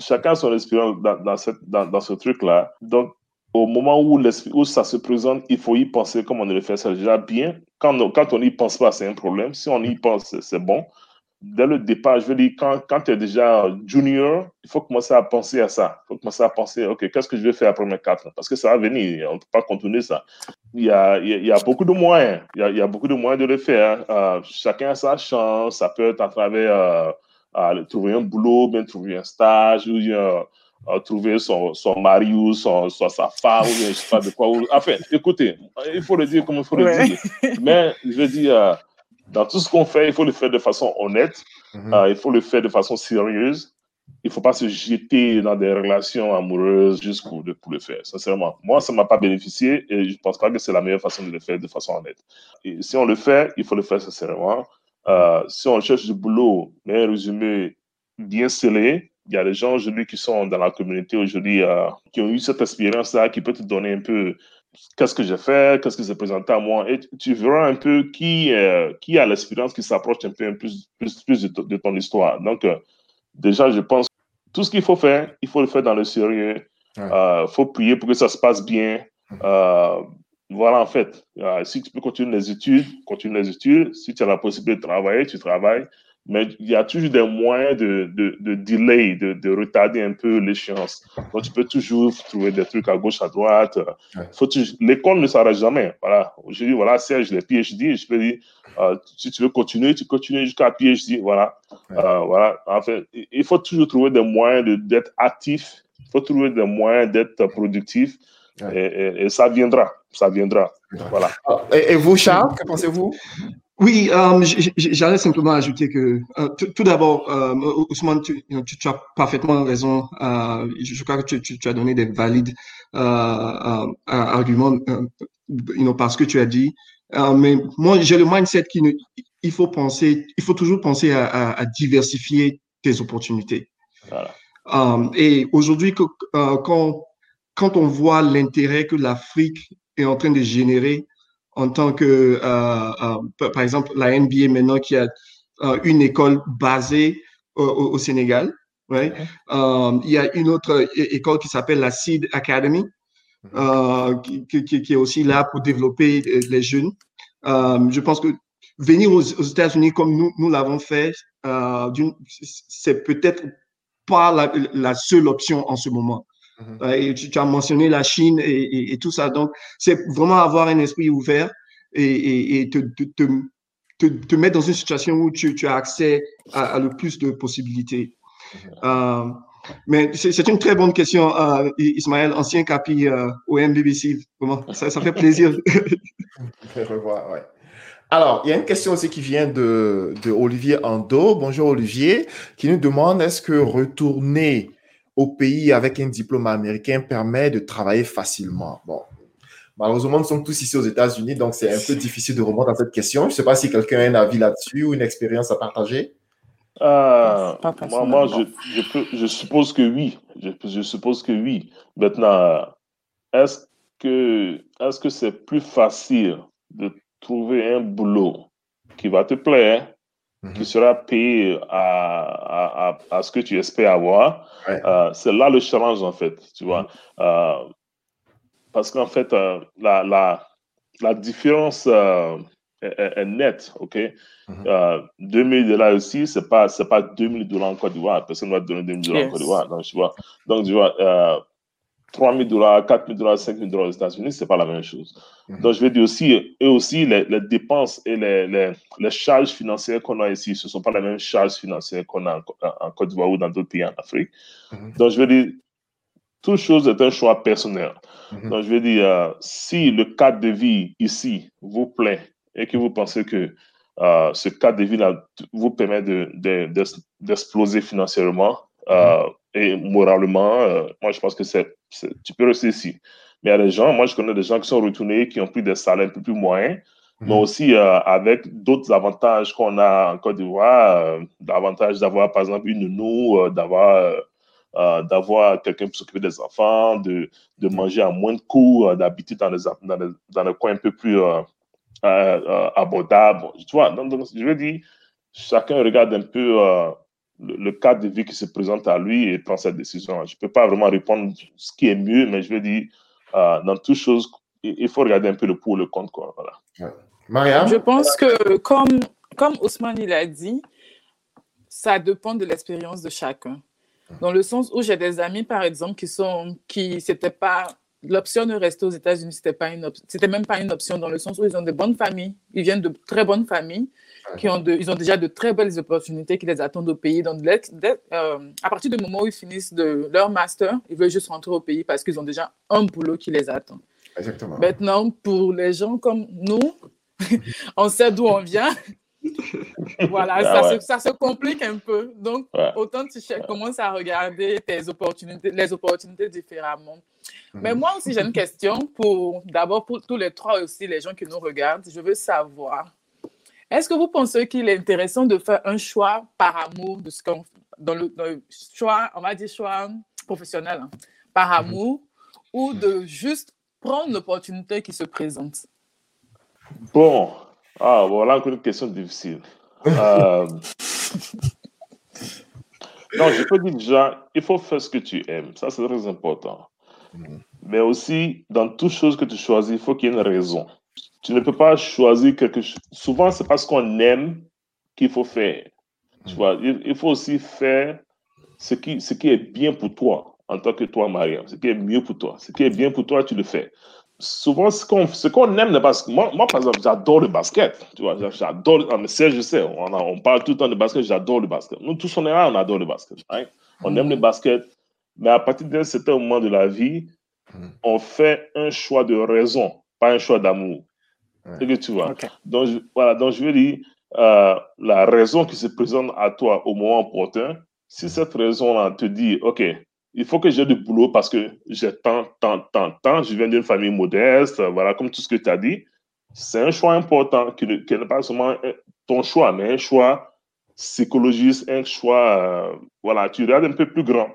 chacun a son expérience dans, dans, ce truc-là. Donc, au moment où, où ça se présente, il faut y penser comme on le fait. Déjà bien. Quand, on, quand on n'y pense pas, c'est un problème. Si on y pense, c'est bon. Dès le départ, je veux dire, quand, quand tu es déjà junior, il faut commencer à penser à ça. Il faut commencer à penser, OK, qu'est-ce que je vais faire après mes quatre ans? Parce que ça va venir. On ne peut pas continuer ça. Il y a, il y a beaucoup de moyens. Il y a, beaucoup de moyens de le faire. Euh, chacun a sa chance. Ça peut être à travers... Euh, trouver un boulot, bien trouver un stage, ou bien trouver son, son mari ou son, sa femme, ou bien je sais pas de quoi. Enfin, écoutez, il faut le dire comme il faut le dire. Mais je veux dire, euh, dans tout ce qu'on fait, il faut le faire de façon honnête, mhm. euh, il faut le faire de façon sérieuse. Il ne faut pas se jeter dans des relations amoureuses juste pour, pour le faire, sincèrement. Moi, ça ne m'a pas bénéficié et je ne pense pas que c'est la meilleure façon de le faire de façon honnête. Et si on le fait, il faut le faire sincèrement. Euh, si on cherche du boulot, mais un résumé bien scellé, il y a des gens aujourd'hui qui sont dans la communauté aujourd'hui, euh, qui ont eu cette expérience-là, qui peut te donner un peu qu'est-ce que j'ai fait, qu'est-ce qui s'est présenté à moi, et tu verras un peu qui, euh, qui a l'expérience qui s'approche un peu plus, plus, plus de, ton histoire. Donc, déjà, je pense tout ce qu'il faut faire, il faut le faire dans le sérieux. Il faut prier pour que ça se passe bien. Voilà, en fait, euh, si tu peux continuer les études, continue les études. Si tu as la possibilité de travailler, tu travailles. Mais il y a toujours des moyens de, de, de delay, de, de, retarder un peu l'échéance. Donc, tu peux toujours trouver des trucs à gauche, à droite. L'école ne s'arrête jamais. Voilà. Je dis, voilà, Serge, les PhD, je peux dire, euh, si tu veux continuer, tu continues jusqu'à PhD. Voilà. Euh, voilà. En fait, il faut toujours trouver des moyens d'être actif. Il faut trouver des moyens d'être productif. Et, ça viendra, ça viendra. Voilà.
Ah, et, vous, Charles, que pensez-vous?
Oui, euh, j'allais simplement ajouter que euh, tout d'abord, euh, Ousmane, tu, as parfaitement raison. Je, crois que tu, as donné des valides arguments you parce que tu as dit. mais moi, j'ai le mindset qu'il il faut penser, il faut toujours penser à, à diversifier tes opportunités. Voilà. et aujourd'hui, quand quand on voit l'intérêt que l'Afrique est en train de générer en tant que, euh, euh, par exemple, la NBA maintenant qui a euh, une école basée au, Sénégal. Ouais. il y a une autre école qui s'appelle la Seed Academy, mm-hmm. qui, est aussi là pour développer les jeunes. je pense que venir aux, États-Unis comme nous, nous l'avons fait, c'est peut-être pas la, la, seule option en ce moment. Mhm. Et tu, as mentionné la Chine et, tout ça. Donc, c'est vraiment avoir un esprit ouvert et, te, te, te, mettre dans une situation où tu, as accès à, le plus de possibilités. Mhm. Euh, mais c'est une très bonne question, euh, Ismaël, ancien capi euh, au MBBC. ça, ça, fait plaisir.
revoir, ouais. Alors, il y a une question aussi qui vient de, de Olivier Ando. Bonjour Olivier, qui nous demande est-ce que retourner au pays avec un diplôme américain permet de travailler facilement Bon, malheureusement, nous sommes tous ici aux États-Unis, donc c'est un peu difficile de répondre à cette question. Je ne sais pas si quelqu'un a un avis là-dessus ou une expérience à partager.
Euh, moi, moi je, je, suppose que oui. Je, je suppose que oui. Maintenant, est-ce que est-ce que c'est plus facile de trouver un boulot qui va te plaire, mhm. qui sera payé à, à, à, ce que tu espères avoir. Euh, c'est là le challenge, en fait, tu vois. Mhm. Euh, parce qu'en fait, euh, la, la, la, différence est, nette, OK? 2000 mhm. dollars aussi, ce n'est pas, pas 2000 dollars en Côte d'Ivoire. Personne ne va te donner 2000 dollars en Côte d'Ivoire. Donc, tu vois, donc, tu vois 3 000 dollars, 4 000 dollars, 5 000 dollars aux États-Unis, ce n'est pas la même chose. Mhm. Donc, je vais dire aussi, eux aussi, les, dépenses et les, les, charges financières qu'on a ici, ce ne sont pas les mêmes charges financières qu'on a en, Côte d'Ivoire ou dans d'autres pays en Afrique. Mhm. Donc, je vais dire, toute chose est un choix personnel. Mhm. Donc, je vais dire, euh, si le cadre de vie ici vous plaît et que vous pensez que euh, ce cadre de vie-là vous permet d'exploser de, financièrement, euh, et moralement, euh, moi, je pense que c'est, tu peux rester ici. Mais il y a des gens, moi, je connais des gens qui sont retournés, qui ont pris des salaires un peu plus moyens, mais mhm. aussi euh, avec d'autres avantages qu'on a en Côte d'Ivoire, euh, l'avantage d'avoir, par exemple, une nounou, d'avoir, d'avoir quelqu'un pour s'occuper des enfants, de, de mhm. manger à moins de coûts, d'habiter dans dans, les, dans les coins un peu plus abordables. Tu vois, donc, donc, je veux dire, chacun regarde un peu le, cadre de vie qui se présente à lui et prend cette décision. Je ne peux pas vraiment répondre ce qui est mieux, mais je veux dire, euh, dans toutes choses, il faut regarder un peu le pour le contre. Quoi.
Voilà. Je pense que, comme, comme Ousmane il a dit, ça dépend de l'expérience de chacun. Dans le sens où j'ai des amis, par exemple, qui sont, qui, c'était pas, l'option de rester aux États-Unis, c'était pas une, c'était même pas une option dans le sens où ils ont de bonnes familles, ils viennent de très bonnes familles, qui ont de, ils ont déjà de très belles opportunités qui les attendent au pays. Donc, euh, à partir du moment où ils finissent de leur master, ils veulent juste rentrer au pays parce qu'ils ont déjà un boulot qui les attend.
Exactement.
Maintenant, pour les gens comme nous, on sait d'où on vient. Voilà, ah ça, se, ça, se, complique un peu. Donc, autant tu commences à regarder tes opportunités, les opportunités différemment. Mais mhm. moi aussi, j'ai une question pour, d'abord, pour tous les trois aussi, les gens qui nous regardent. Je veux savoir, est-ce que vous pensez qu'il est intéressant de faire un choix par amour de ce qu'on dans le, choix, on va dire choix professionnel, hein, par mhm. amour, ou de juste prendre l'opportunité qui se présente?
Bon, ah, voilà encore une question difficile. Euh, non, je peux dire déjà, il faut faire ce que tu aimes. Ça, c'est très important. Mais aussi, dans toute chose que tu choisis, il faut qu'il y ait une raison tu ne peux pas choisir quelque chose. Souvent, c'est parce qu'on aime qu'il faut faire. Tu vois, il, faut aussi faire ce qui, ce qui est bien pour toi en tant que toi, Mariam. Ce qui est mieux pour toi. Ce qui est bien pour toi, tu le fais. Souvent, ce qu'on ce qu'on aime, parce que moi, moi, par exemple, j'adore le basket. Tu vois, j'adore. Ah, je sais, on, on, parle tout le temps de basket, j'adore le basket. Nous tous, on est là, on adore le basket. Hein. On aime le basket. Mais à partir d'un certain moment de la vie, mm. on fait un choix de raison, pas un choix d'amour. C'est que tu vois. Donc, je, voilà, donc je veux dire, euh, la raison qui se présente à toi au moment opportun, si mm. cette raison-là te dit, OK, il faut que j'ai du boulot parce que j'ai tant, tant, tant, tant, je viens d'une famille modeste, voilà, comme tout ce que tu as dit, c'est un choix important qui, n'est pas seulement ton choix, mais un choix psychologiste, un choix, euh, voilà, tu regardes un peu plus grand,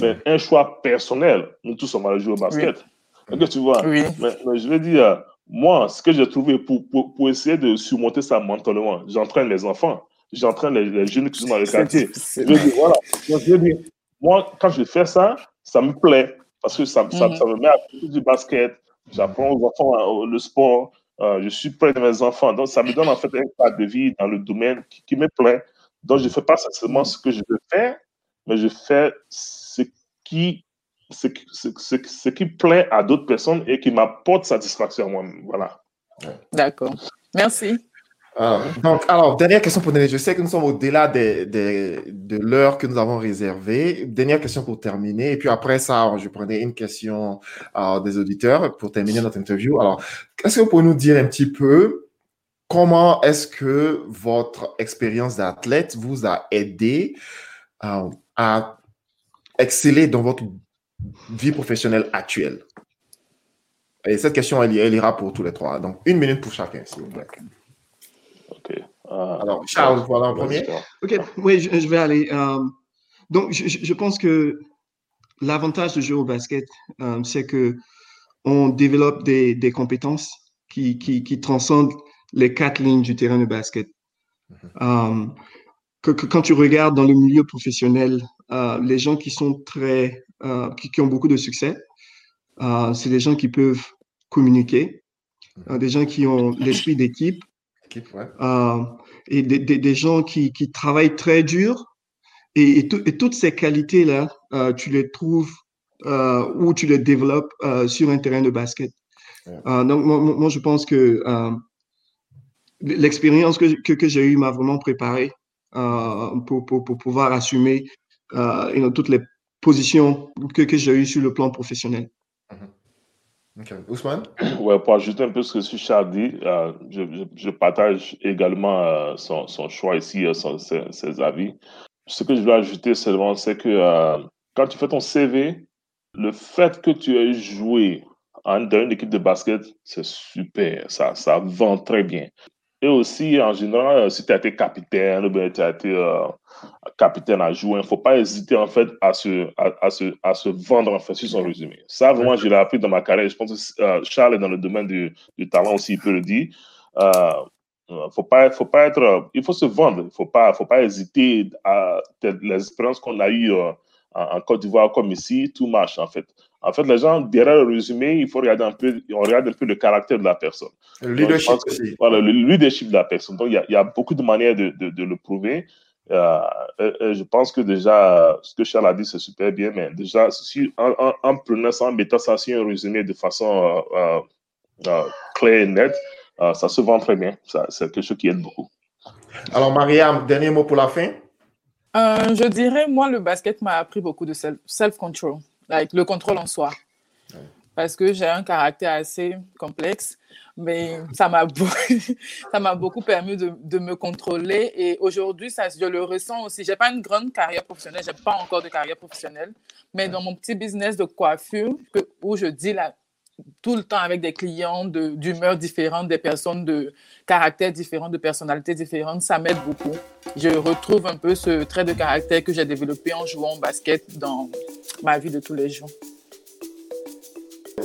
mais mm. un choix personnel. Nous tous, on va jouer au basket. Oui. tu vois,
oui.
mais, je veux dire, moi, ce que j'ai trouvé pour, pour, pour, essayer de surmonter ça mentalement, j'entraîne les enfants, j'entraîne les, jeunes qui sont dans le quartier. Je dis, voilà. je dis, moi, quand je fais ça, ça me plaît parce que ça, ça, ça, me met à faire du basket, j'apprends aux enfants euh, le sport, euh, je suis près de mes enfants. Donc, ça me donne en fait un cadre de vie dans le domaine qui, qui me plaît. Donc, je ne fais pas seulement ce que je veux faire, mais je fais ce qui ce, ce, ce, qui plaît à d'autres personnes et qui m'apporte satisfaction à moi-même. Voilà.
D'accord. Merci.
Alors, donc, alors, dernière question pour Denis. Je sais que nous sommes au-delà de, de, de l'heure que nous avons réservée. Dernière question pour terminer. Et puis après ça, je prendrai une question euh, des auditeurs pour terminer notre interview. Alors, est-ce que vous pouvez nous dire un petit peu comment est-ce que votre expérience d'athlète vous a aidé euh, à exceller dans votre vie professionnelle actuelle? Et cette question, elle, ira pour tous les trois. Donc, une minute pour chacun, s'il vous plaît.
OK.
Euh, Alors, Charles, voilà en premier.
OK, oui, je, vais aller. Euh, donc, je, pense que l'avantage de jouer au basket, c'est que on développe des, des compétences qui, qui, qui transcendent les quatre lignes du terrain de basket. Mm-hmm. que, quand tu regardes dans le milieu professionnel, euh, les gens qui sont très, euh, qui, ont beaucoup de succès, euh, c'est des gens qui peuvent communiquer, mm-hmm. des gens qui ont l'esprit d'équipe, et des, des, gens qui, qui, travaillent très dur. Et, et, toutes ces qualités-là, tu les trouves ou tu les développes sur un terrain de basket. donc, moi, moi, je pense que l'expérience que, que, que j'ai eue m'a vraiment préparé euh, pour, pour, pour, pouvoir assumer euh, toutes les positions que, que j'ai eues sur le plan professionnel.
Mm-hmm. Ok. Ousmane?
Ouais, pour ajouter un peu ce que Richard dit, euh, je, je, partage également euh, son, son, choix ici, euh, son, ses, avis. Ce que je veux ajouter seulement, c'est que quand tu fais ton CV, le fait que tu aies joué dans une équipe de basket, c'est super. Ça, ça vend très bien. Et aussi, en général, euh, si tu as été capitaine ou tu as été euh, capitaine à jouer, il ne faut pas hésiter en fait à se, à, se, à se vendre en fait sur son résumé. Ça, vraiment, je l'ai appris dans ma carrière. Je pense que euh, Charles est dans le domaine du, talent aussi, il peut le dire. faut pas, faut pas être, il faut se vendre. Il ne faut pas, faut pas hésiter à les expériences qu'on a eues en Côte d'Ivoire comme ici, tout marche en fait. En fait, les gens, derrière le résumé, il faut regarder un peu, on regarde un peu le caractère de la personne.
Le leadership aussi.
Voilà, le leadership de la personne. Donc, il y a, il y a beaucoup de manières de, de, de le prouver. Euh, je pense que déjà, ce que Charles a dit, c'est super bien, mais déjà, si, en, en, en, prenant ça, en mettant ça sur un résumé de façon euh, euh, claire et nette, euh, ça se vend très bien. C'est quelque chose qui aide beaucoup.
Alors, Mariam, dernier mot pour la fin?
Euh, je dirais, moi, le basket m'a appris beaucoup de self-control avec le contrôle en soi. Parce que j'ai un caractère assez complexe, mais ça m'a beaucoup, beaucoup permis de, de, me contrôler. Et aujourd'hui, je le ressens aussi. Je n'ai pas une grande carrière professionnelle, je n'ai pas encore de carrière professionnelle, mais dans mon petit business de coiffure, où je dis la, tout le temps avec des clients d'humeur différentes, des personnes de caractères différents, de personnalités différentes, ça m'aide beaucoup. Je retrouve un peu ce trait de caractère que j'ai développé en jouant au basket dans ma vie de tous les jours.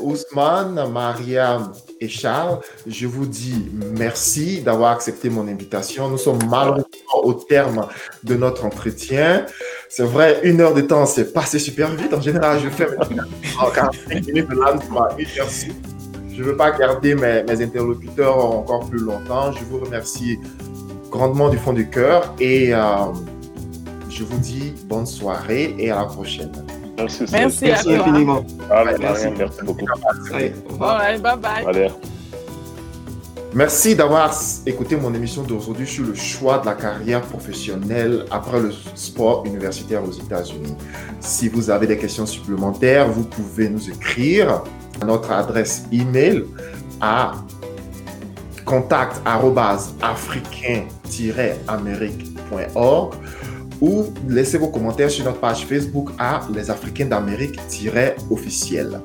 Ousmane, Mariam et Charles, je vous dis merci d'avoir accepté mon invitation. Nous sommes malheureusement au terme de notre entretien. C'est vrai, une heure de temps, c'est passé super vite. En général, je fais en 45 minutes, là, Je ne veux pas garder mes, mes, interlocuteurs encore plus longtemps. Je vous remercie grandement du fond du cœur et euh, je vous dis bonne soirée et à la prochaine.
Merci,
merci,
merci infiniment.
Ah, merci. merci beaucoup.
Allez, bye bye.
Allez.
Merci d'avoir écouté mon émission d'aujourd'hui sur le choix de la carrière professionnelle après le sport universitaire aux États-Unis. Si vous avez des questions supplémentaires, vous pouvez nous écrire à notre adresse email à contact africain-amérique.org ou laissez vos commentaires sur notre page Facebook à Les Africains d'Amérique-officiel.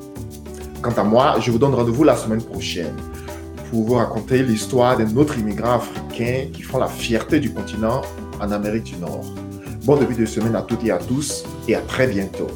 Quant à moi, je vous donne rendez-vous la semaine prochaine pour vous raconter l'histoire d'un autre immigrant africain qui font la fierté du continent en Amérique du Nord. Bon début de semaine à toutes et à tous et à très bientôt.